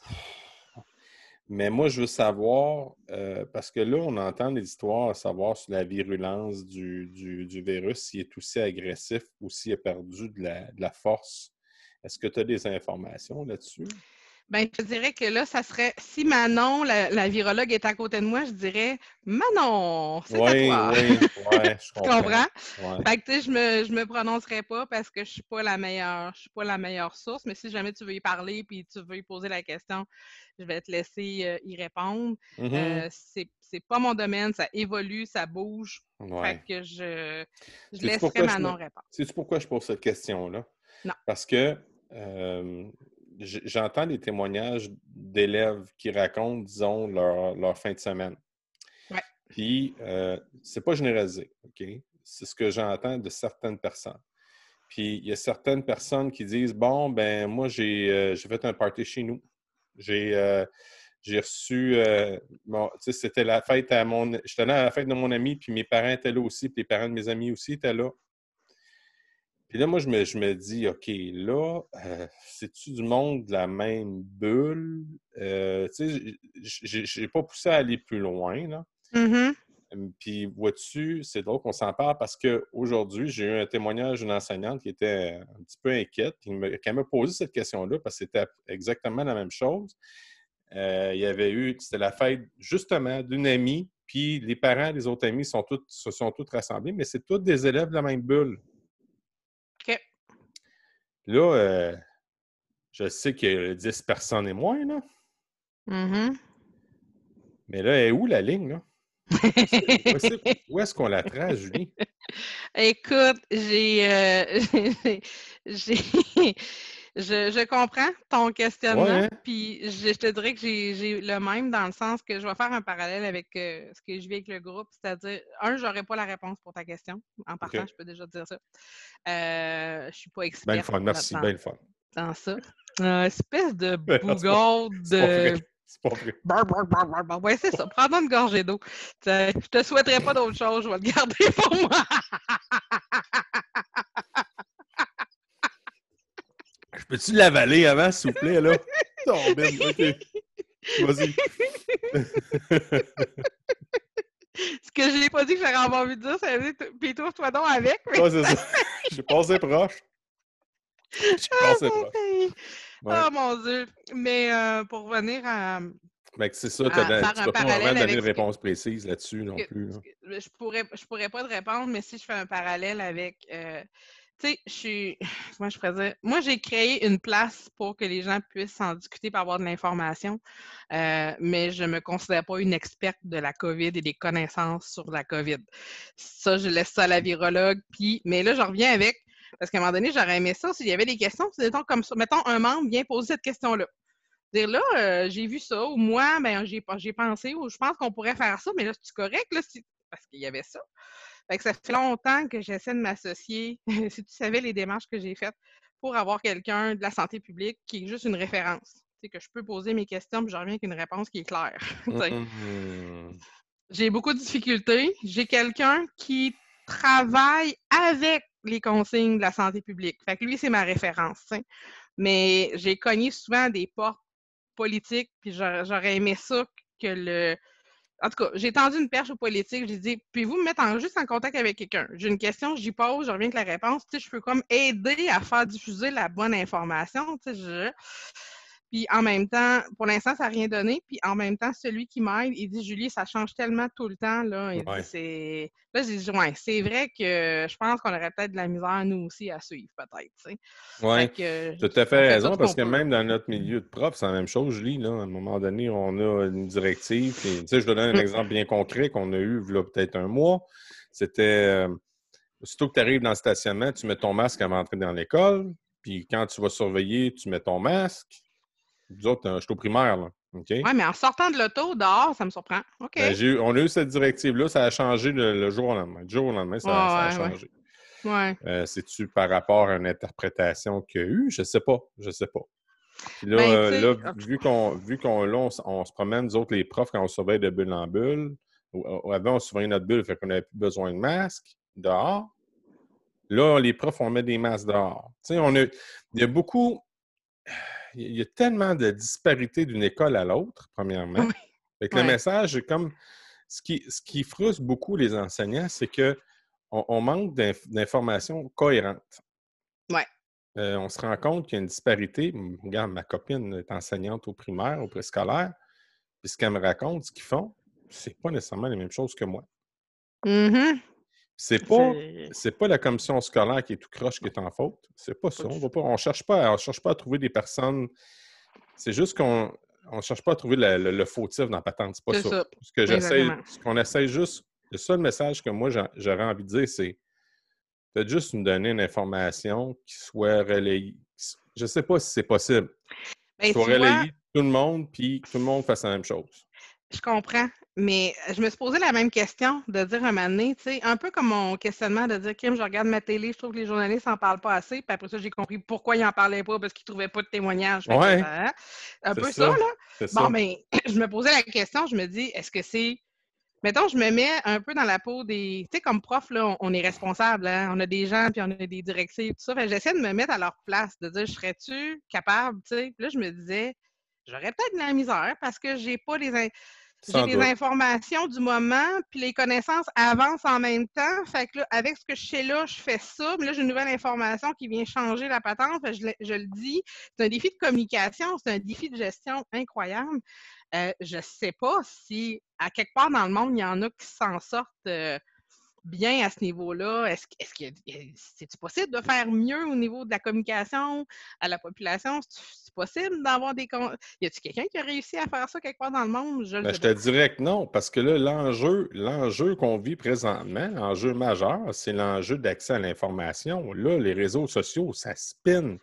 Mais moi, je veux savoir, euh, parce que là, on entend des histoires à savoir sur la virulence du, du, virus, s'il est aussi agressif ou s'il a perdu de la, force. Est-ce que tu as des informations là-dessus? Ben, je dirais que là, ça serait, si Manon, la, virologue, est à côté de moi, je dirais Manon, c'est à toi. Oui, ouais, je comprends? (laughs) tu comprends? Fait que, tu sais, je me, je me prononcerai pas parce que je suis pas la meilleure, je suis pas la meilleure source, mais si jamais tu veux y parler puis tu veux y poser la question, je vais te laisser euh, y répondre. Mm-hmm. Euh, c'est, pas mon domaine, ça évolue, ça bouge. Fait que je, je laisserai Manon répondre. Sais-tu pourquoi je pose cette question-là? Non. Parce que euh, j'entends des témoignages d'élèves qui racontent, disons, leur, fin de semaine. Ouais. Puis, euh, c'est pas généralisé, OK? C'est ce que j'entends de certaines personnes. Puis, il y a certaines personnes qui disent Bon, ben moi, j'ai euh, fait un party chez nous. J'ai euh, reçu. bon, c'était la fête à mon. J'étais à la fête de mon ami, puis mes parents étaient là aussi, puis les parents de mes amis aussi étaient là. Puis là, moi, je me, je me dis, OK, là, euh, c'est-tu du monde de la même bulle? Euh, tu sais, j'ai pas poussé à aller plus loin, là. Mm-hmm. Puis, vois-tu, c'est drôle qu'on s'en parle parce qu'aujourd'hui, j'ai eu un témoignage d'une enseignante qui était un petit peu inquiète, qui m'a posé cette question-là parce que c'était exactement la même chose. Euh, il y avait eu, c'était la fête justement d'une amie, puis les parents des autres amis sont tous, se sont tous rassemblés, mais c'est tous des élèves de la même bulle. Là, euh, je sais qu'il y a 10 personnes et moins, là. Mm-hmm. Mais là, est où la ligne, là? où est-ce qu'on la trace, Julie? (laughs) Écoute, j'ai, euh, (laughs) je, comprends ton questionnement, puis je, te dirais que j'ai le même dans le sens que je vais faire un parallèle avec euh, ce que je vis avec le groupe, c'est-à-dire, un, j'aurais pas la réponse pour ta question. En partant, je peux déjà dire ça. Euh, je suis pas experte. Bien fun, merci, bien fun. Dans ça. Euh, espèce de (laughs) bougon de... C'est pas vrai. Oui, c'est ça. Prends une gorgée d'eau. Je te souhaiterais pas d'autre chose. Je vais le garder (laughs) pour moi. Peux-tu l'avaler avant, s'il vous plaît, là? (laughs) Oh, ben, OK. Vas-y. (laughs) Ce que je n'ai pas dit que j'aurais envie de dire, c'est puis toi, toi donc avec. Mais... Ouais, c'est ça. (laughs) J'ai passé proche. J'ai passé proche. Oh mon Dieu. Mais euh, pour revenir à. Mais c'est ça, tu ne peux pas vraiment donner une réponse précise là-dessus non plus. Je pourrais, je pourrais pas te répondre, mais si je fais un parallèle avec. Euh, tu sais, je suis. (sighs) Moi, je pourrais Moi, j'ai créé une place pour que les gens puissent en discuter pour avoir de l'information, euh, mais je ne me considère pas une experte de la COVID et des connaissances sur la COVID. Ça, je laisse ça à la virologue. Puis, mais là, je reviens avec. Parce qu'à un moment donné, j'aurais aimé ça s'il y avait des questions. Mettons, comme ça, mettons, un membre vient poser cette question-là. Dire là, euh, j'ai vu ça, ou moi, ben, j'ai pensé, ou je pense qu'on pourrait faire ça, mais là, c'est correct, là, parce qu'il y avait ça. Fait que ça fait longtemps que j'essaie de m'associer. (laughs) si tu savais les démarches que j'ai faites pour avoir quelqu'un de la santé publique qui est juste une référence. C'est que je peux poser mes questions et je reviens avec une réponse qui est claire. (laughs) Mmh. J'ai beaucoup de difficultés. J'ai quelqu'un qui travaille avec les consignes de la santé publique. Fait que lui, c'est ma référence. Mais j'ai cogné souvent des portes politiques, puis j'aurais aimé ça que le, en tout cas, j'ai tendu une perche aux politiques. J'ai dit, puis vous me mettre juste en contact avec quelqu'un? J'ai une question, j'y pose, je reviens avec la réponse. Tu sais, je peux comme aider à faire diffuser la bonne information. Tu sais, je... Puis en même temps, pour l'instant, ça n'a rien donné. Puis en même temps, celui qui m'aide, il dit Julie, ça change tellement tout le temps. Là, il dit, c'est... là j'ai dit Ouais, c'est vrai que je pense qu'on aurait peut-être de la misère, nous aussi, à suivre, peut-être. Oui, tu as tout à fait raison, parce que même dans notre milieu de prof, c'est la même chose, Julie. Là, à un moment donné, on a une directive. Puis, je te donne un exemple bien concret qu'on a eu là, peut-être un mois. C'était. Euh, Surtout que tu arrives dans le stationnement, tu mets ton masque avant d'entrer dans l'école. Puis quand tu vas surveiller, tu mets ton masque. Nous autres, je suis au primaire, là. Oui, mais en sortant de l'auto, dehors, ça me surprend. OK. Ben, on a eu cette directive-là, ça a changé le, jour au lendemain. Le jour au lendemain, ça, a changé. Ouais. Euh, C'est-tu par rapport à une interprétation qu'il y a eu? Je ne sais pas. Je sais pas. Puis là, ben, euh, là vu qu'on vu qu'on on, se promène, nous autres, les profs, quand on surveille de bulle en bulle, avant, on surveillait notre bulle, fait qu'on n'avait plus besoin de masque dehors. Là, les profs, on met des masques dehors. Tu sais, on a, il y a beaucoup il y a tellement de disparités d'une école à l'autre, premièrement. Le message, comme ce qui, ce qui frustre beaucoup les enseignants, c'est qu'on on manque d'informations cohérentes. Oui. euh, on se rend compte qu'il y a une disparité. Regarde, ma copine est enseignante au primaire, au préscolaire, puis ce qu'elle me raconte, ce qu'ils font, c'est pas nécessairement les mêmes choses que moi. Mm-hmm. C'est pas, pas la commission scolaire qui est tout croche qui est en faute. C'est pas ça. On ne cherche pas, cherche pas à trouver des personnes. C'est juste qu'on ne cherche pas à trouver le, fautif dans la patente. C'est pas ça. Ce que j'essaie, ce qu'on essaie juste, le seul message que moi j'aurais envie de dire, c'est peut-être juste nous donner une information qui soit relayée. Je ne sais pas si c'est possible. Ben, soit relayée tout le monde, puis tout le monde fasse la même chose. Je comprends. Mais je me suis posé la même question de dire un moment donné, tu sais, un peu comme mon questionnement de dire, Kim, je regarde ma télé, je trouve que les journalistes n'en parlent pas assez. Puis après ça, j'ai compris pourquoi ils n'en parlaient pas, parce qu'ils ne trouvaient pas de témoignages. Ouais. un peu ça, là. Bon, mais (clears throat) je me posais la question, je me dis, est-ce que c'est. Mettons, je me mets un peu dans la peau des. Tu sais, comme prof, là, on, est responsable, hein? on a des gens, puis on a des directives, tout ça. j'essaie de me mettre à leur place, de dire, serais-tu capable, tu sais? Puis là, je me disais, j'aurais peut-être de la misère parce que j'ai pas les. J'ai les informations du moment, puis les connaissances avancent en même temps. Fait que là, avec ce que je sais là, je fais ça. Mais là, j'ai une nouvelle information qui vient changer la patente. je, le dis, c'est un défi de communication, c'est un défi de gestion incroyable. Euh, je ne sais pas si, à quelque part dans le monde, il y en a qui s'en sortent. Euh, bien à ce niveau-là? Est-ce est que c'est possible de faire mieux au niveau de la communication à la population? C'est possible d'avoir des... Y a-t-il quelqu'un qui a réussi à faire ça quelque part dans le monde? Je, ben, je te dirais que non, parce que là, l'enjeu, l'enjeu qu'on vit présentement, l'enjeu majeur, c'est l'enjeu d'accès à l'information. Là, les réseaux sociaux, ça spin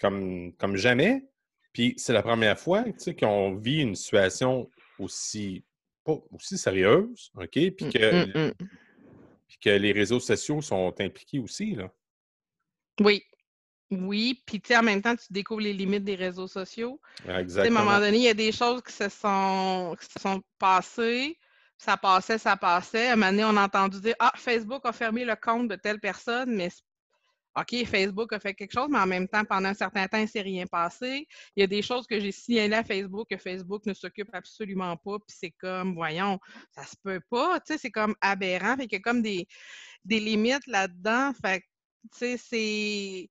comme, comme jamais. Puis c'est la première fois qu'on vit une situation aussi, pas aussi sérieuse, OK? Puis mmh, que mmh, mmh que les réseaux sociaux sont impliqués aussi, là. Oui. Oui, puis tu sais, en même temps, tu découvres les limites des réseaux sociaux. Exactement. À un moment donné, il y a des choses qui se sont, qui se sont passées, ça passait, ça passait. À un moment donné, on a entendu dire Ah, Facebook a fermé le compte de telle personne, mais OK, Facebook a fait quelque chose, mais en même temps, pendant un certain temps, il ne s'est rien passé. Il y a des choses que j'ai signalées à Facebook que Facebook ne s'occupe absolument pas, puis c'est comme, voyons, ça se peut pas, tu sais, c'est comme aberrant. Fait qu'il y a comme des, des limites là-dedans. Fait tu sais, c'est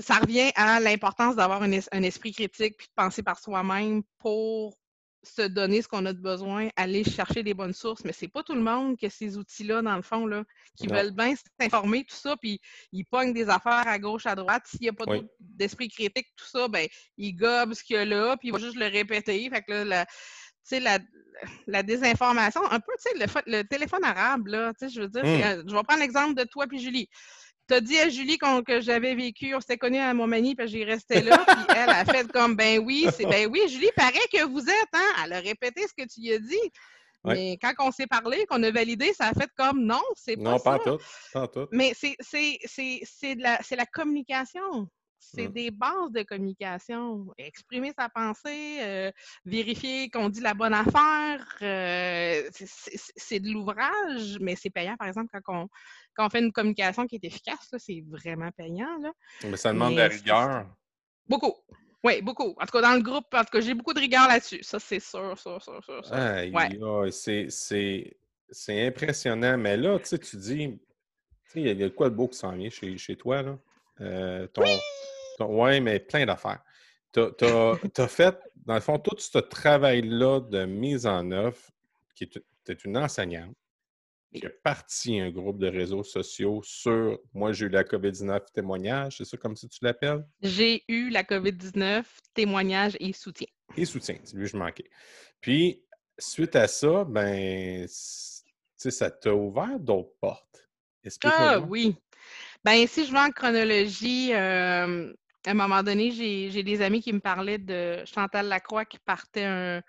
ça revient à l'importance d'avoir un, un, esprit critique puis de penser par soi-même pour se donner ce qu'on a de besoin, aller chercher des bonnes sources, mais c'est pas tout le monde qui a ces outils-là, dans le fond, là, qui veulent bien s'informer, tout ça, puis ils pognent des affaires à gauche, à droite. S'il n'y a pas d'esprit critique, tout ça, ben, ils gobent ce qu'il y a là, puis ils vont juste le répéter. Fait que là, la, la, désinformation, un peu, tu sais, le, téléphone arabe, là, tu sais, je veux dire, euh, je vais prendre l'exemple de toi puis Julie. Tu as dit à Julie que j'avais vécu, on s'était connus à Montmagny, puis j'y restais là, puis elle a fait comme, ben oui, c'est ben oui, Julie, paraît que vous êtes, hein? Elle a répété ce que tu lui as dit. Mais quand on s'est parlé, qu'on a validé, ça a fait comme non, c'est pas non, ça. Non, pas tout. Pas tout. Mais c'est la, la communication. C'est mmh. des bases de communication. Exprimer sa pensée, euh, vérifier qu'on dit la bonne affaire, euh, c'est de l'ouvrage, mais c'est payant, par exemple, quand on, fait une communication qui est efficace, c'est vraiment payant. Là. Mais ça demande de la rigueur. Beaucoup. Oui, beaucoup. En tout cas, dans le groupe, en tout cas, j'ai beaucoup de rigueur là-dessus. Ça, c'est sûr, sûr, sûr, sûr. c'est impressionnant. Mais là, tu sais, tu dis, il y, a quoi de beau qui s'en vient chez, chez toi, là? Euh, ton, oui, mais plein d'affaires. Tu as, fait, dans le fond, tout ce travail-là de mise en œuvre, qui est, une enseignante, qui a parti un groupe de réseaux sociaux sur Moi, j'ai eu la COVID-19 témoignage, c'est ça comme si tu l'appelles? J'ai eu la COVID-19 témoignage et soutien. Et soutien, c'est lui je manquais. Puis, suite à ça, ben, ça t'a ouvert d'autres portes. Ah oui. Ben, si je vais en chronologie, euh, à un moment donné, j'ai des amis qui me parlaient de Chantal Lacroix qui partait un,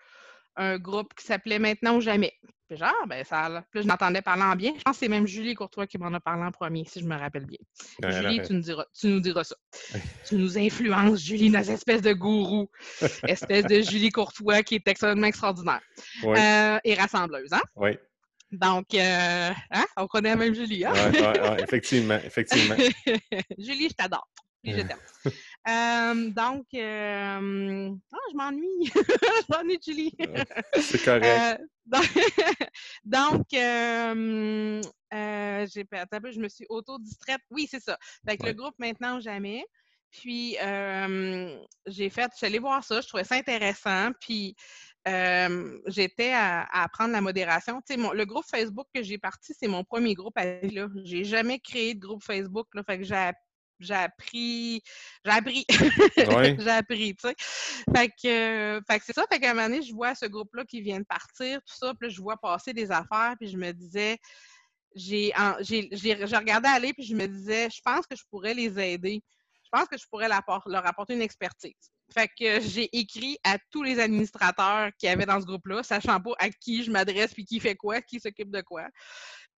un groupe qui s'appelait Maintenant ou jamais. Puis genre, ben ça. Puis je m'entendais parler en bien. Je pense que c'est même Julie Courtois qui m'en a parlé en premier, si je me rappelle bien. Julie, tu nous, diras, tu nous diras ça. (laughs) tu nous influences, Julie, dans cette espèce de gourou. espèce de Julie Courtois qui est extrêmement extraordinaire. Euh, et rassembleuse, hein? Oui. Donc, euh, hein? on connaît même Julie, hein? Oui, effectivement, effectivement. (laughs) Julie, je t'adore. Euh, (laughs) donc, oh, je m'ennuie. (laughs) je m'ennuie, Julie. C'est correct. Euh, donc, (laughs) Euh, j'ai je me suis auto-distraite. Oui, c'est ça. Fait le groupe maintenant jamais. Puis j'ai fait, je suis allée voir ça, je trouvais ça intéressant. Puis j'étais à, apprendre la modération. Tu sais, le groupe Facebook que j'ai parti, c'est mon premier groupe à là. J'ai jamais créé de groupe Facebook. Là, fait que j'ai j'ai appris, j'ai appris, (laughs) j'ai appris, tu sais. Fait que, fait que c'est ça, fait qu'à un moment donné, je vois ce groupe-là qui vient de partir, tout ça, puis je vois passer des affaires, puis je me disais, j'ai, j'ai, regardé aller, puis je me disais, je pense que je pourrais les aider je pense que je pourrais leur apporter une expertise. Fait que j'ai écrit à tous les administrateurs qui avaient dans ce groupe-là, sachant pas à qui je m'adresse, puis qui fait quoi, qui s'occupe de quoi.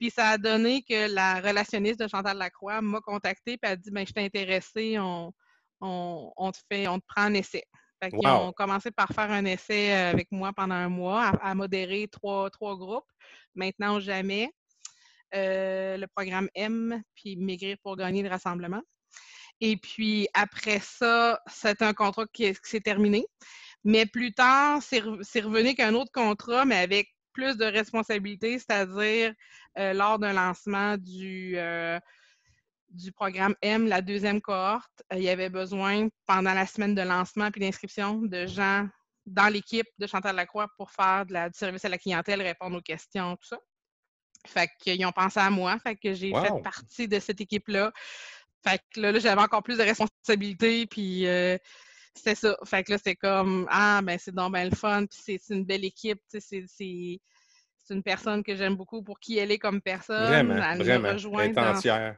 Puis ça a donné que la relationniste de Chantal Lacroix m'a contacté et a dit ben, Je t'ai intéressée, on, te fait, on te prend un essai. Fait qu'ils ont commencé par faire un essai euh, avec moi pendant un mois, à, modérer trois, trois groupes. Maintenant, jamais. Euh, le programme M, puis Maigrir pour gagner le rassemblement. Et puis après ça, c'est un contrat qui, s'est terminé. Mais plus tard, c'est revenu qu'un autre contrat, mais avec plus de responsabilités, c'est-à-dire euh, lors d'un lancement du, euh, du programme M, la deuxième cohorte, euh, il y avait besoin, pendant la semaine de lancement puis d'inscription, de gens dans l'équipe de Chantal Lacroix pour faire de la, du service à la clientèle, répondre aux questions, tout ça. Fait qu'ils ont pensé à moi, fait que j'ai fait partie de cette équipe-là. Fait que là, j'avais encore plus de responsabilités, puis euh, c'était ça. Fait que là, c'est comme, ah, ben c'est donc ben le fun, puis c'est une belle équipe, c'est une personne que j'aime beaucoup pour qui elle est comme personne. Vraiment, elle vraiment, rejoint entière.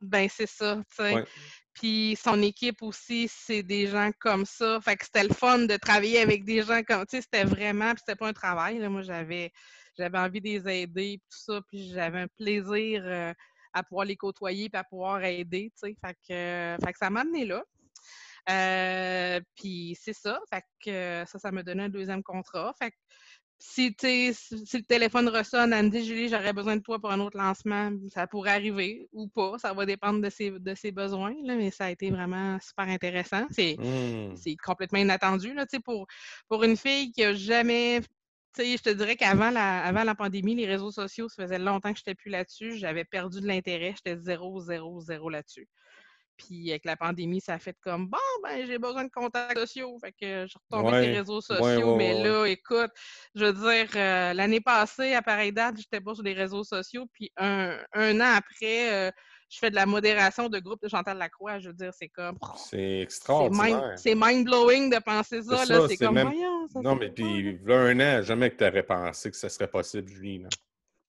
Ben, c'est ça, tu sais. Puis son équipe aussi, c'est des gens comme ça. Fait que c'était le fun de travailler avec des gens comme, tu sais, c'était vraiment, puis c'était pas un travail, là. Moi, j'avais j'avais envie de les aider, tout ça, puis j'avais un plaisir... Euh, à pouvoir les côtoyer et à pouvoir aider, tu sais. Fait que, fait que ça m'a amené là. Euh, puis c'est ça. Fait que ça, ça m'a donné un deuxième contrat. Fait que si, si le téléphone ressonne, elle me dit Julie, j'aurais besoin de toi pour un autre lancement, ça pourrait arriver ou pas. Ça va dépendre de ses, de ses besoins, là, mais ça a été vraiment super intéressant. C'est mmh. complètement inattendu là, pour, pour une fille qui n'a jamais je te dirais qu'avant la, avant la pandémie, les réseaux sociaux, ça faisait longtemps que je n'étais plus là-dessus. J'avais perdu de l'intérêt. J'étais zéro, zéro, zéro là-dessus. Puis avec la pandémie, ça a fait comme bon, ben j'ai besoin de contacts sociaux. Fait que je retombe sur les réseaux sociaux. mais là, écoute, je veux dire, euh, l'année passée, à pareille date, j'étais pas sur les réseaux sociaux. Puis un, un an après, euh, je fais de la modération de groupe de Chantal Lacroix. Je veux dire, c'est comme. C'est extraordinaire. C'est mind-blowing de penser ça. là. C'est comme. non, mais puis, là, un an, jamais que tu aurais pensé que ce serait possible, Julie. Là.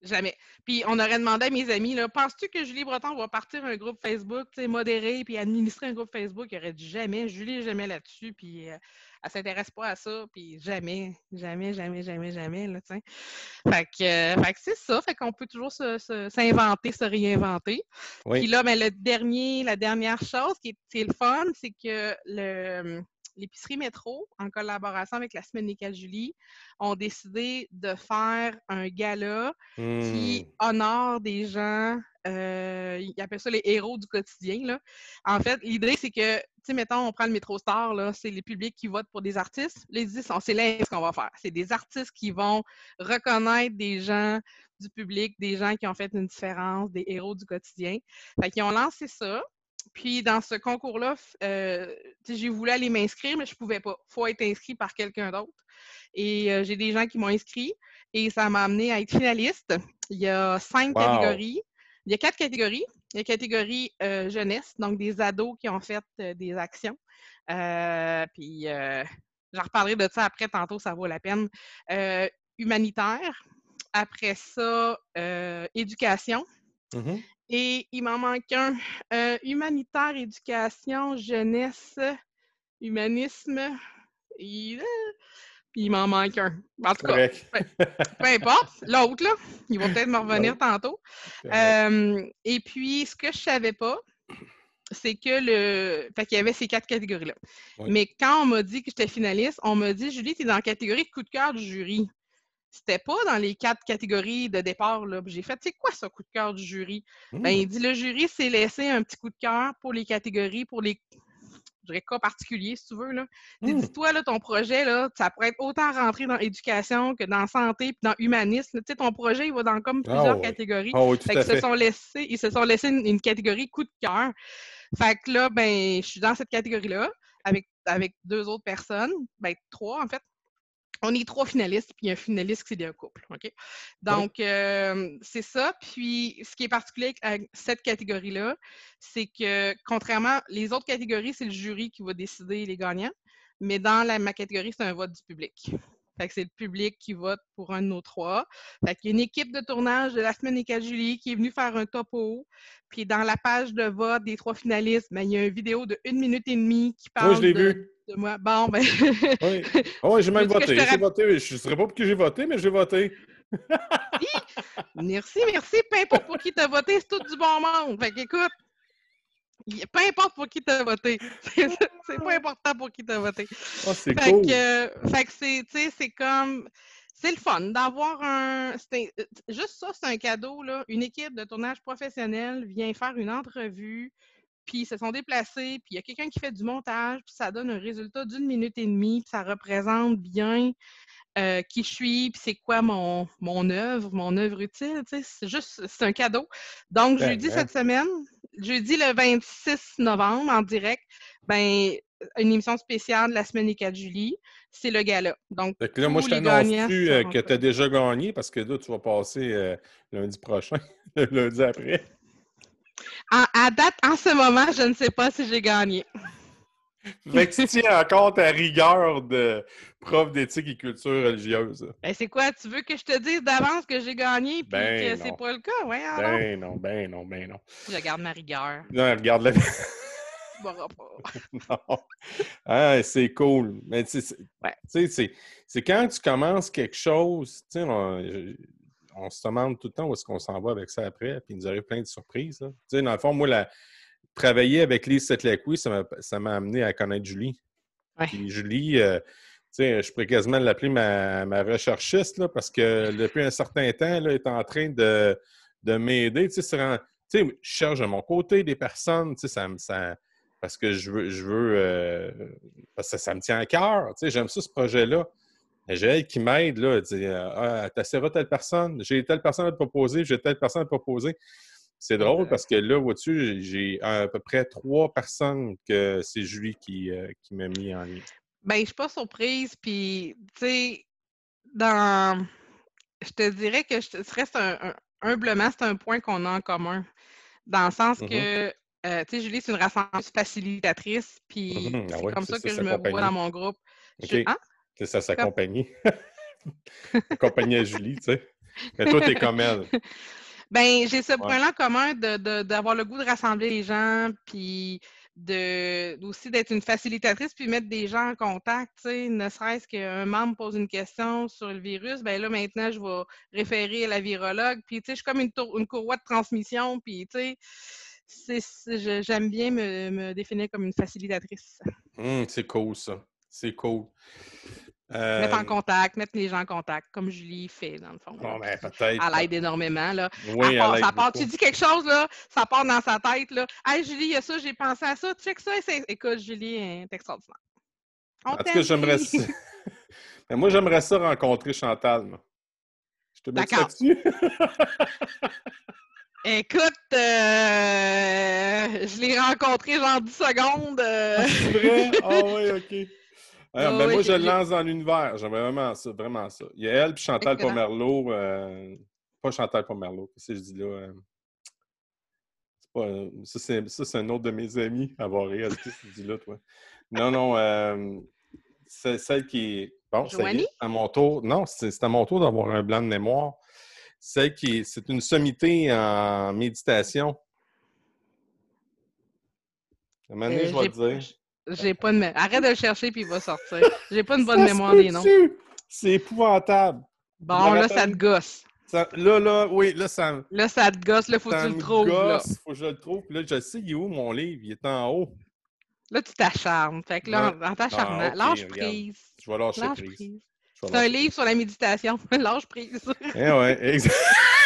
Jamais. Puis on aurait demandé à mes amis, là, penses-tu que Julie Breton va partir un groupe Facebook, modéré, puis administrer un groupe Facebook? Il aurait dit jamais. Julie jamais là-dessus, puis euh, elle s'intéresse pas à ça, puis jamais, jamais, jamais, jamais, jamais, là, fait que, euh, fait que c'est ça. Fait qu'on peut toujours s'inventer, se, réinventer. Puis là, ben, le dernier, la dernière chose qui est, le fun, c'est que le l'épicerie métro, en collaboration avec la Semaine Nickel Julie, ont décidé de faire un gala qui hmm. honore des gens, euh, ils appellent ça les héros du quotidien. Là. En fait, l'idée, c'est que, tu sais, mettons, on prend le métro star, là, c'est les publics qui votent pour des artistes. Les disent, c'est ce qu'on va faire. C'est des artistes qui vont reconnaître des gens du public, des gens qui ont fait une différence, des héros du quotidien. Fait qu'ils ont lancé ça. Puis dans ce concours-là, euh, j'ai voulu aller m'inscrire, mais je ne pouvais pas. Il faut être inscrit par quelqu'un d'autre. Et euh, j'ai des gens qui m'ont inscrit et ça m'a amené à être finaliste. Il y a cinq catégories. Il y a quatre catégories. Il y a la catégorie euh, jeunesse, donc des ados qui ont fait des actions. puis j'en reparlerai de ça après, tantôt, ça vaut la peine. humanitaire. Après ça, éducation. Mm-hmm. Et il m'en manque un. Euh, humanitaire, éducation, jeunesse, humanisme. Et, puis il m'en manque un. En tout cas, peu, importe. L'autre, là, il va peut-être me revenir tantôt. Euh, et puis, ce que je ne savais pas, c'est que le. Fait qu'il y avait ces quatre catégories-là. Mais quand on m'a dit que j'étais finaliste, on m'a dit Julie, tu es dans la catégorie coup de cœur du jury c'était pas dans les quatre catégories de départ. J'ai fait, c'est quoi ce coup de cœur du jury? Ben, il mmh. dit, le jury s'est laissé un petit coup de cœur pour les catégories, pour les dirais, cas particulier, si tu veux. Là. Mmh. Dis-toi, là, ton projet, là, ça pourrait être autant rentré dans éducation que dans santé puis dans humanisme. Tu sais, ton projet, il va dans comme plusieurs ah catégories. Ah ils, se sont laissés, ils se sont laissés une, catégorie coup de cœur. Fait que là, ben, je suis dans cette catégorie-là avec, avec deux autres personnes, ben, trois en fait on est trois finalistes, puis un finaliste qui c'est un couple. OK? Donc, euh, c'est ça. Puis, ce qui est particulier avec cette catégorie-là, c'est que, contrairement, les autres catégories, c'est le jury qui va décider les gagnants. Mais dans la, ma catégorie, c'est un vote du public. Fait que c'est le public qui vote pour un de nos trois. Fait qu'il y a une équipe de tournage de la semaine des 4 juillet qui est venue faire un topo. Puis dans la page de vote des trois finalistes, ben, il y a une vidéo de une minute et demie qui parle Moi, je l'ai vu. de moi. Bon, ben... oui, oh, (laughs) j'ai même voté. J'ai voté. Je ne saurais pas pour qui j'ai voté, mais j'ai voté. merci, merci. Peu importe pour qui tu as voté, c'est tout du bon monde. Fait qu'écoute, peu importe pour qui tu as voté. (laughs) c'est pas important pour qui tu as voté. Oh, c'est cool. Que, fait que c'est, c'est comme. C'est le fun d'avoir un. Juste ça, c'est un cadeau. Là. Une équipe de tournage professionnel vient faire une entrevue, puis ils se sont déplacés, puis il y a quelqu'un qui fait du montage, puis ça donne un résultat d'une minute et demie, puis ça représente bien euh, qui je suis, puis c'est quoi mon, mon œuvre, mon œuvre utile. C'est juste, c'est un cadeau. Donc, ben, jeudi cette semaine, jeudi le 26 novembre, en direct, ben, une émission spéciale de la semaine des 4 juillet, c'est le gala. Donc, là, moi, je t'annonce plus euh, que tu as déjà gagné? Parce que là, tu vas passer euh, lundi prochain, (laughs) lundi après. à date, en ce moment, je ne sais pas si j'ai gagné. Fait que tu tiens encore ta rigueur de prof d'éthique et culture religieuse. Ben c'est quoi? Tu veux que je te dise d'avance que j'ai gagné puis ben que c'est pas le cas? Ouais, ben non, ben non, ben non. Je garde ma rigueur. Non, regarde la (laughs) non. Ah, c'est cool. Mais tu sais, c'est quand tu commences quelque chose, tu sais, on, se demande tout le temps où est-ce qu'on s'en va avec ça après, puis il nous arrive plein de surprises. Tu sais, dans le fond, moi, la, travailler avec Lise Setlacqui, ça m'a amené à connaître Julie. Julie, euh, je pourrais quasiment l'appeler ma, ma, recherchiste là, parce que depuis un certain temps, elle est en train de, de m'aider. Je cherche de mon côté des personnes, ça, ça, parce que je veux, je veux euh, parce que ça, me tient à cœur. J'aime ça, ce projet-là. J'ai elle qui m'aide, là, dit ah, telle personne, j'ai telle personne à te proposer, j'ai telle personne à te proposer. C'est drôle parce que là, vois-tu, j'ai à peu près trois personnes que c'est Julie qui, euh, qui m'a mis en lien. Ben, je suis pas surprise. Puis, tu sais, dans. Je te dirais que je reste un, humblement, c'est un point qu'on a en commun. Dans le sens mm-hmm. que, euh, tu sais, Julie, c'est une rassembleuse facilitatrice. Puis, mm-hmm. ah c'est comme ça que je me vois dans mon groupe. Hein? C'est ça, sa compagnie. (laughs) compagnie à Julie, tu sais. Mais toi, t'es comme elle. (laughs) Ben, j'ai ce point-là commun d'avoir le goût de rassembler les gens, puis de aussi d'être une facilitatrice, puis mettre des gens en contact, tu sais, ne serait-ce qu'un membre pose une question sur le virus, ben là, maintenant, je vais référer à la virologue, puis tu sais, je suis comme une, une courroie de transmission, puis tu sais, j'aime bien me, définir comme une facilitatrice. Hum, c'est cool, ça. C'est cool. Mettre en euh, contact, mettre les gens en contact, comme Julie fait, dans le fond. Bon, ben, peut-être. Elle aide énormément. Là. Oui, elle ça part, tu dis quelque chose, là, ça part dans sa tête. Là. Hey, Julie, il y a ça, j'ai pensé à ça. Check ça. Écoute, Julie est extraordinaire. en tout cas, j'aimerais ça. (laughs) Mais moi, j'aimerais ça rencontrer Chantal. Moi. Je te mets là-dessus? (laughs) Écoute, euh, je l'ai rencontré genre 10 secondes. Euh... Ah, c'est vrai? Ah (laughs) oui, OK. Ah, ben, moi, je le lance dans l'univers. J'aimerais vraiment ça, vraiment ça. Il y a elle puis Chantal Pomerleau. Euh, pas Chantal Pomerleau, qu'est-ce que je dis là? Euh, pas, ça, c'est un autre de mes amis. Avoir réalisé ce que tu dis là, toi? Non, non. Euh, c'est celle qui est. Bon, c'est à mon tour. Non, c'est à mon tour d'avoir un blanc de mémoire. Celle qui est. C'est une sommité en méditation. À un moment donné, je vais te dire. J'ai pas de Arrête de le chercher puis il va sortir. J'ai pas une bonne mémoire des noms. C'est épouvantable. Bon, là, ça te gosse. là, là, oui, là, ça Là, ça te gosse. Là, faut que tu le trouves. Là. Faut que je le trouve. Là, je sais, il est où mon livre? Il est en haut. Là, tu t'acharnes. Fait que là, en t'acharnant, ah, lâche prise. Je vais lâcher prise. C'est un livre sur la méditation. (laughs) lâche prise. eh ouais, exact. (laughs)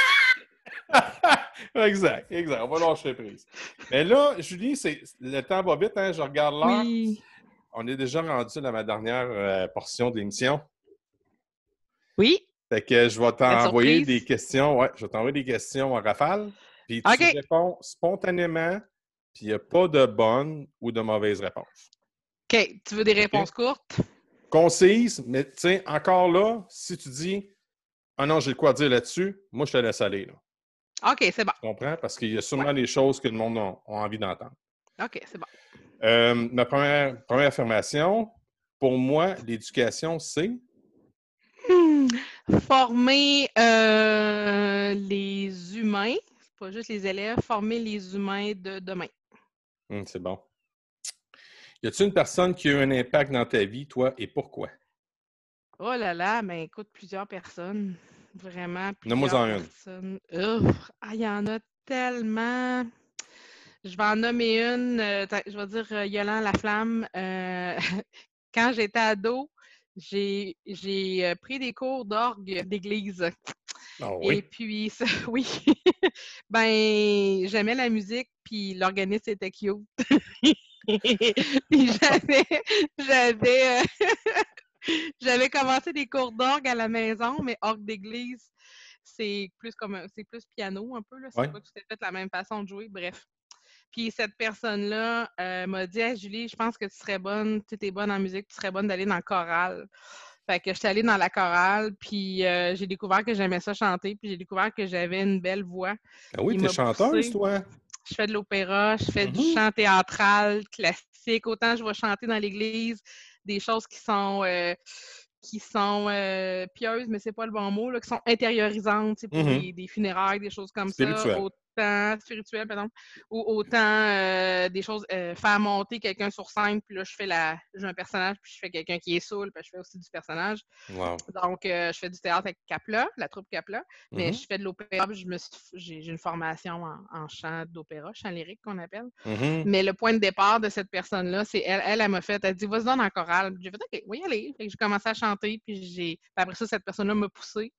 (laughs) exact, exact. On va lâcher prise. Mais là, Julie, le temps va vite, hein? Je regarde là. On est déjà rendu dans ma dernière euh, portion de l'émission. Oui. Fait que je vais t'envoyer des questions. Ouais, je vais t'envoyer des questions en rafale. Puis tu réponds spontanément, puis il n'y a pas de bonne ou de mauvaise réponse. OK. Tu veux des réponses courtes? Concises, mais tu sais, encore là, si tu dis Ah non, j'ai quoi dire là-dessus, moi je te laisse aller. Là. OK, c'est bon. Tu comprends? Parce qu'il y a sûrement des choses que le monde a, envie d'entendre. OK, c'est bon. Euh, ma première, première affirmation, pour moi, l'éducation, c'est? Hmm. Former euh, les humains, pas juste les élèves, former les humains de demain. Hmm, c'est bon. Y a-t-il une personne qui a eu un impact dans ta vie, toi, et pourquoi? Oh là là, ben écoute, plusieurs personnes. (laughs) Vraiment, en personnes. Ah, il y en a tellement. Je vais en nommer une. Euh, je vais dire euh, Yolande Laflamme. (laughs) quand j'étais ado, j'ai euh, pris des cours d'orgue d'église. Ah oui? Et puis, (laughs) oui, ben, j'aimais la musique, puis l'organiste était cute. puis j'avais, j'avais, euh, (laughs) j'avais commencé des cours d'orgue à la maison, mais orgue d'église, c'est plus comme, c'est plus piano un peu, là. C'est pas tout à fait la même façon de jouer, bref. Puis cette personne-là euh, m'a dit Julie, je pense que tu serais bonne, tu es bonne en musique, tu serais bonne d'aller dans le chorale. Fait que je suis allée dans la chorale, puis euh, j'ai découvert que j'aimais ça chanter, puis j'ai découvert que j'avais une belle voix. Ah oui, tu es chanteuse, toi? Je fais de l'opéra, je fais du mm-hmm. chant théâtral, classique. Autant je vais chanter dans l'église des choses qui sont euh, qui sont pieuses, mais c'est pas le bon mot, là, qui sont intériorisantes, pour mm-hmm. des, funérailles, des choses comme ça spirituel, par exemple, ou autant euh, des choses, euh, faire monter quelqu'un sur scène, puis là, je fais la, j'ai un personnage, puis je fais quelqu'un qui est saoul, puis je fais aussi du personnage. Donc, euh, je fais du théâtre avec Capla, la troupe Capla, mais mm-hmm. je fais de l'opéra, je me j'ai, une formation en, chant d'opéra, chant lyrique qu'on appelle. Mm-hmm. Mais le point de départ de cette personne-là, c'est elle, elle, elle m'a fait, elle dit, vas-y dans la chorale. J'ai fait, OK, oui, allez. J'ai commencé à chanter, puis j'ai, après ça, cette personne-là m'a poussé.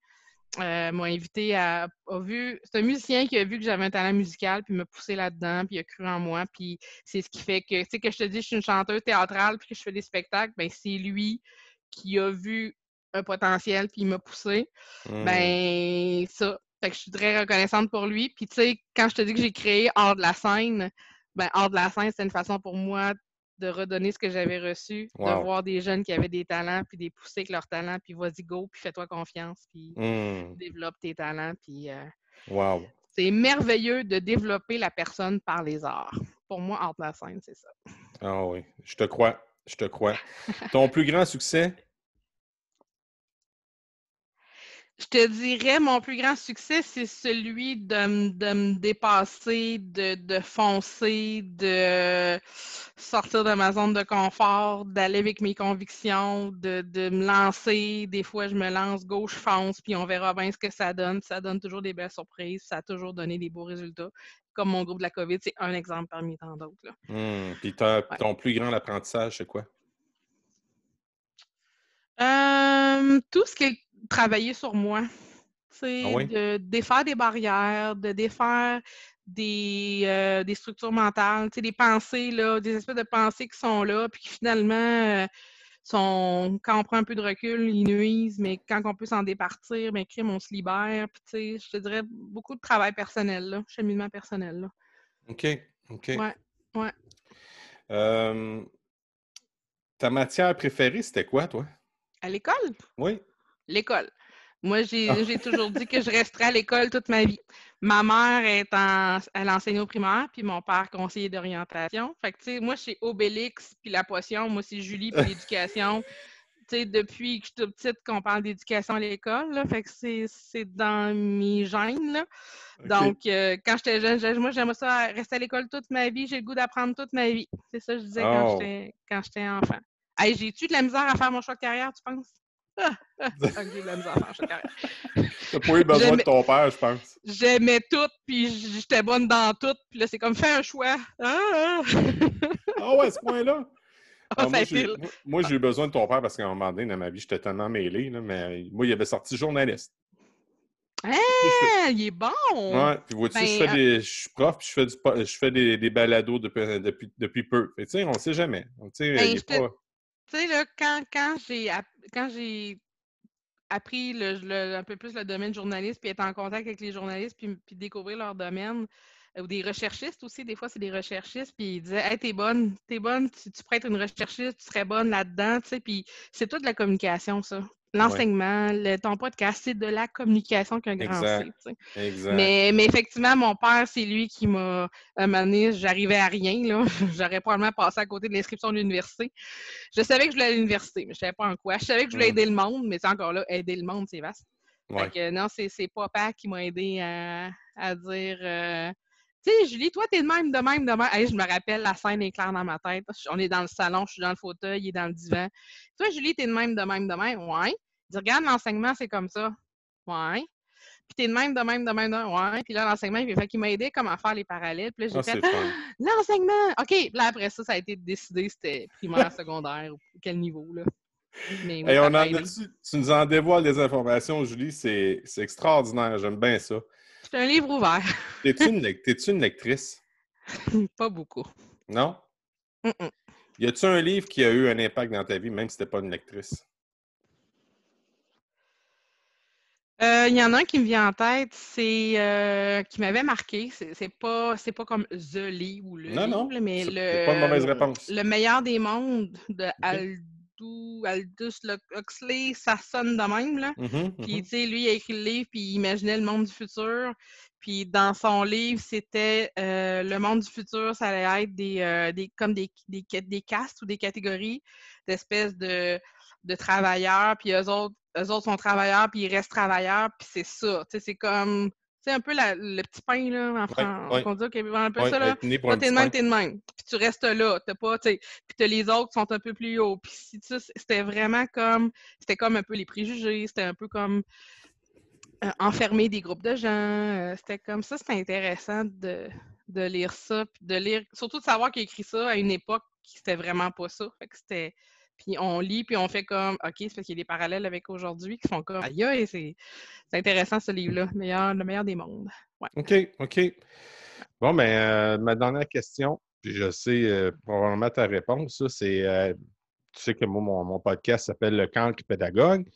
Euh, m'a invité à. A vu, c'est un musicien qui a vu que j'avais un talent musical, puis m'a poussé là-dedans, puis il a cru en moi. Puis c'est ce qui fait que, tu sais, que je te dis, je suis une chanteuse théâtrale, puis que je fais des spectacles, ben c'est lui qui a vu un potentiel, puis il m'a poussé. Mmh. Ben, ça. Fait que je suis très reconnaissante pour lui. Puis, tu sais, quand je te dis que j'ai créé hors de la scène, ben, hors de la scène, c'est une façon pour moi de redonner ce que j'avais reçu, de voir des jeunes qui avaient des talents, puis des pousser avec leurs talents, puis vas-y, go, puis fais-toi confiance, puis mmh. développe tes talents, puis... Euh, wow. C'est merveilleux de développer la personne par les arts. Pour moi, hors de la scène, c'est ça. Ah oui, je te crois, je te crois. Ton plus grand succès, Je te dirais, mon plus grand succès, c'est celui de, me dépasser, de, foncer, de sortir de ma zone de confort, d'aller avec mes convictions, de, me lancer. Des fois, je me lance gauche, fonce, puis on verra bien ce que ça donne. Ça donne toujours des belles surprises, ça a toujours donné des beaux résultats. Comme mon groupe de la COVID, c'est un exemple parmi tant d'autres. Mmh. Puis ton plus grand apprentissage, c'est quoi? Euh, tout ce qui est travailler sur moi. Ah de défaire des barrières, de défaire des, euh, des structures mentales, des pensées, là, des espèces de pensées qui sont là, puis qui finalement euh, sont, quand on prend un peu de recul, ils nuisent, mais quand on peut s'en départir, ben, crime, on se libère. Puis, je te dirais beaucoup de travail personnel, là, cheminement personnel. Là. OK. OK. Ouais. ouais. Euh, ta matière préférée, c'était quoi, toi? À l'école? Oui l'école. Moi, ah. j'ai toujours dit que je resterais à l'école toute ma vie. Ma mère est en, elle enseigne au primaire, puis mon père conseiller d'orientation. Fait que, tu sais, moi, chez Obélix, puis la potion, moi, c'est Julie, puis (laughs) l'éducation. tu sais, depuis que je suis toute petite qu'on parle d'éducation à l'école, fait que c'est dans mes gènes, là. Donc, euh, quand j'étais jeune, moi, j'aimerais ça rester à l'école toute ma vie. J'ai le goût d'apprendre toute ma vie. C'est ça que je disais quand oh. j'étais enfant. Hey, J'ai-tu de la misère à faire mon choix de carrière, tu penses? (laughs) j'ai la misère T'as pas eu besoin de ton père, je pense. J'aimais tout, puis j'étais bonne dans tout. Puis là, c'est comme, fais un choix. Ah, ah. ah ouais, ce point-là? (laughs) Ah, moi, j'ai eu besoin de ton père parce qu'à un moment donné, dans ma vie, j'étais tellement mêlé, là, mais moi, il avait sorti journaliste. Ah, il est bon! Ouais, puis vois-tu, je, fais ben, des, je suis prof, puis je fais, du, je fais des, des balados depuis, depuis, depuis peu. tu sais, on ne sait jamais. Tu sais, ben, là, quand, quand j'ai quand j'ai appris le, un peu plus le domaine journaliste, puis être en contact avec les journalistes, puis, puis découvrir leur domaine, ou des recherchistes aussi, des fois, c'est des recherchistes, puis ils disaient Hey, t'es bonne, t'es bonne, tu, tu pourrais être une recherchiste, tu serais bonne là-dedans, tu sais, puis c'est toute la communication, ça. L'enseignement, ton podcast, c'est de la communication qu'un grand C. Exact. Mais, mais, effectivement, mon père, c'est lui qui m'a amené, j'arrivais à rien. là. (laughs) J'aurais probablement passé à côté de l'inscription de l'université. Je savais que je voulais à l'université, mais je ne savais pas en quoi. Je savais que je voulais mm. aider le monde, mais c'est encore là, aider le monde, c'est vaste. non, c'est papa qui m'a aidé à, à dire euh, tu sais, Julie, toi, t'es de même, de même, de même. je me rappelle, la scène est claire dans ma tête. On est dans le salon, je suis dans le fauteuil, il est dans le divan. Toi, Julie, t'es de même, de même, de même. Ouais. Dit, regarde, l'enseignement, c'est comme ça. Ouais. Puis t'es de même, de même, de même, de même. Ouais. Puis là, l'enseignement, il fait qu'il m'a aidé comment faire les parallèles. Puis là, j'ai ah, fait, ah, (gasps) l'enseignement! OK. Puis là, après ça, ça a été décidé, c'était primaire, secondaire, ou quel niveau, là. Mais on a, tu, nous en dévoiles des informations, Julie? C'est extraordinaire. J'aime bien ça. C'est un livre ouvert. (laughs) T'es-tu une, une, lectrice? (laughs) pas beaucoup. Non? Y a-tu un livre qui a eu un impact dans ta vie, même si t'es pas une lectrice? Euh, il y en a un qui me vient en tête, c'est euh, qui m'avait marqué. C'est pas c'est pas comme The Livre ou le non, livre, non. mais le, pas une mauvaise réponse. le meilleur des mondes de Aldous Aldous Huxley, ça sonne de même. Là. Mm-hmm, puis, mm-hmm. tu sais, lui, il a écrit le livre, puis il imaginait le monde du futur. Puis, dans son livre, c'était euh, le monde du futur, ça allait être des, euh, des comme des, des, des, castes ou des catégories d'espèces de, de travailleurs. Puis, eux autres, eux autres sont travailleurs, puis ils restent travailleurs. Puis, c'est ça. Tu sais, c'est comme c'est un peu le petit pain, là, en France. On dit un peu ça, là. t'es de même, t'es de même. Puis tu restes là. T'as pas, tu sais. Puis t'as les autres qui sont un peu plus hauts. Puis c'était vraiment comme, c'était comme un peu les préjugés. C'était un peu comme euh, enfermer des groupes de gens. Euh, c'était comme ça. C'était intéressant de, de lire ça. Puis de lire, surtout de savoir qu'il a écrit ça à une époque qui c'était vraiment pas ça. Fait que c'était puis on lit, puis on fait comme, OK, c'est parce qu'il y a des parallèles avec aujourd'hui qui font comme, aïe, c'est intéressant ce livre-là, meilleur, le meilleur des mondes. OK, OK. Bon, mais ben, euh, ma dernière question, puis je sais euh, probablement ta réponse, c'est, euh, tu sais que moi, mon, podcast s'appelle Le cancre pédagogue.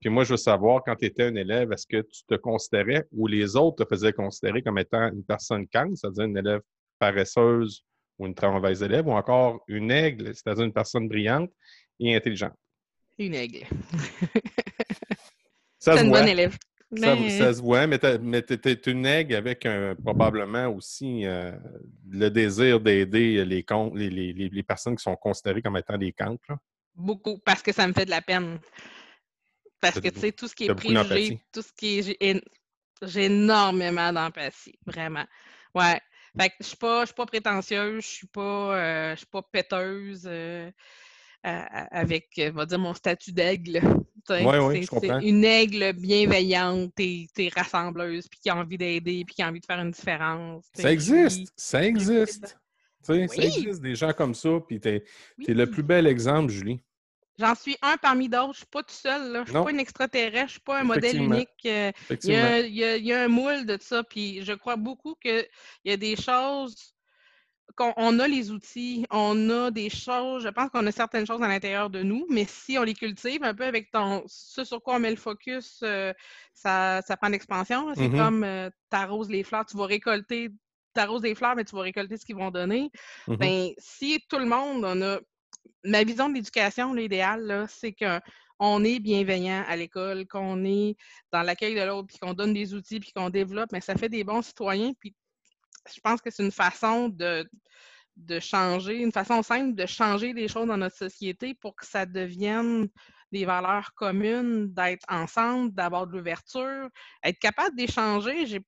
Puis moi, je veux savoir, quand tu étais un élève, est-ce que tu te considérais ou les autres te faisaient considérer comme étant une personne cancre, c'est-à-dire une élève paresseuse ou une très mauvaise élève, ou encore une aigle, c'est-à-dire une personne brillante et intelligente. Une aigle. (laughs) ça se une bonne élève. Ça, se voit, mais tu es, une aigle avec probablement aussi euh, le désir d'aider les, les, les, les, personnes qui sont considérées comme étant des cancres. Beaucoup, parce que ça me fait de la peine. Parce que, tu sais, tout ce qui est préjugé, tout ce qui est... J'ai énormément d'empathie, vraiment. Ouais. Fait que je suis pas, suis pas prétentieuse, je suis pas, euh, je suis pas péteuse. Euh, avec, on va dire, mon statut d'aigle. Oui, oui, je comprends. C'est une aigle bienveillante et, rassembleuse, puis qui a envie d'aider, puis qui a envie de faire une différence. Ça existe, ça existe. Ça existe des gens comme ça, puis tu es, le plus bel exemple, Julie. J'en suis un parmi d'autres. Je ne suis pas tout seul. Je ne suis pas une extraterrestre. Je ne suis pas un modèle unique. Euh, il y, a, il, y a, un moule de ça. Puis je crois beaucoup qu'il y a des choses on a les outils, on a des choses, je pense qu'on a certaines choses à l'intérieur de nous, mais si on les cultive un peu avec ton, ce sur quoi on met le focus, euh, ça, ça prend l'expansion. C'est mm-hmm. comme euh, t'arroses les fleurs, tu vas récolter, t'arroses les fleurs, mais tu vas récolter ce qu'ils vont donner. Mm-hmm. Ben, si tout le monde, on a, ma vision de l'éducation, l'idéal, c'est qu'on est bienveillant à l'école, qu'on est dans l'accueil de l'autre, puis qu'on donne des outils, puis qu'on développe, mais ça fait des bons citoyens, puis je pense que c'est une façon de, de changer, une façon simple de changer les choses dans notre société pour que ça devienne des valeurs communes, d'être ensemble, d'avoir de l'ouverture, être capable d'échanger. J'ai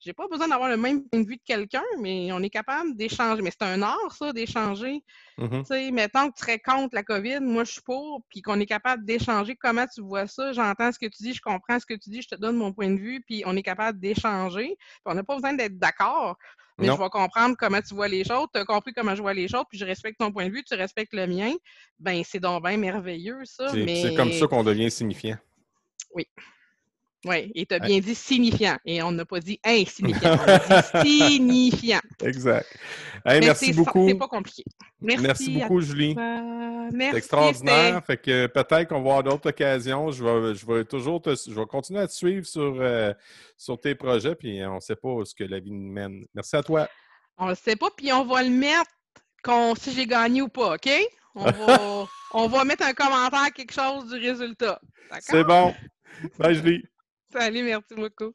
j'ai pas besoin d'avoir le même point de vue de quelqu'un, mais on est capable d'échanger. Mais c'est un art, ça, d'échanger. Mm-hmm. Tu sais, mettons que tu serais contre la COVID, moi je suis pour, puis qu'on est capable d'échanger comment tu vois ça. J'entends ce que tu dis, je comprends ce que tu dis, je te donne mon point de vue, puis on est capable d'échanger. On n'a pas besoin d'être d'accord, mais je vais comprendre comment tu vois les choses. Tu as compris comment je vois les choses, puis je respecte ton point de vue, tu respectes le mien. Ben, c'est donc bien merveilleux, ça. C'est comme ça qu'on devient signifiant. Oui. Oui, et tu as bien dit signifiant. Et on n'a pas dit insignifiant, on a dit (laughs) signifiant. Exact. merci beaucoup. C'est pas compliqué. Merci, beaucoup, Julie. C'est extraordinaire. Fait que peut-être qu'on va avoir d'autres occasions. Je vais, je vais toujours te, je vais continuer à te suivre sur, euh, sur tes projets, puis on ne sait pas ce que la vie nous mène. Merci à toi. On ne sait pas, puis on va le mettre si j'ai gagné ou pas, OK? On va, (laughs) on va mettre un commentaire, quelque chose du résultat. C'est bon. Bye, Julie. Salut, merci beaucoup.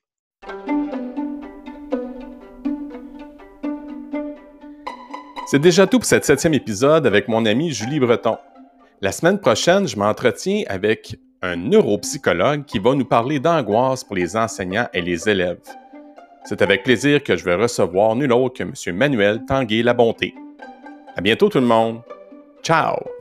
C'est déjà tout pour cet septième épisode avec mon amie Julie Breton. La semaine prochaine, je m'entretiens avec un neuropsychologue qui va nous parler d'angoisse pour les enseignants et les élèves. C'est avec plaisir que je vais recevoir nul autre que M. Manuel Tanguay-Labonté. À bientôt tout le monde. Ciao!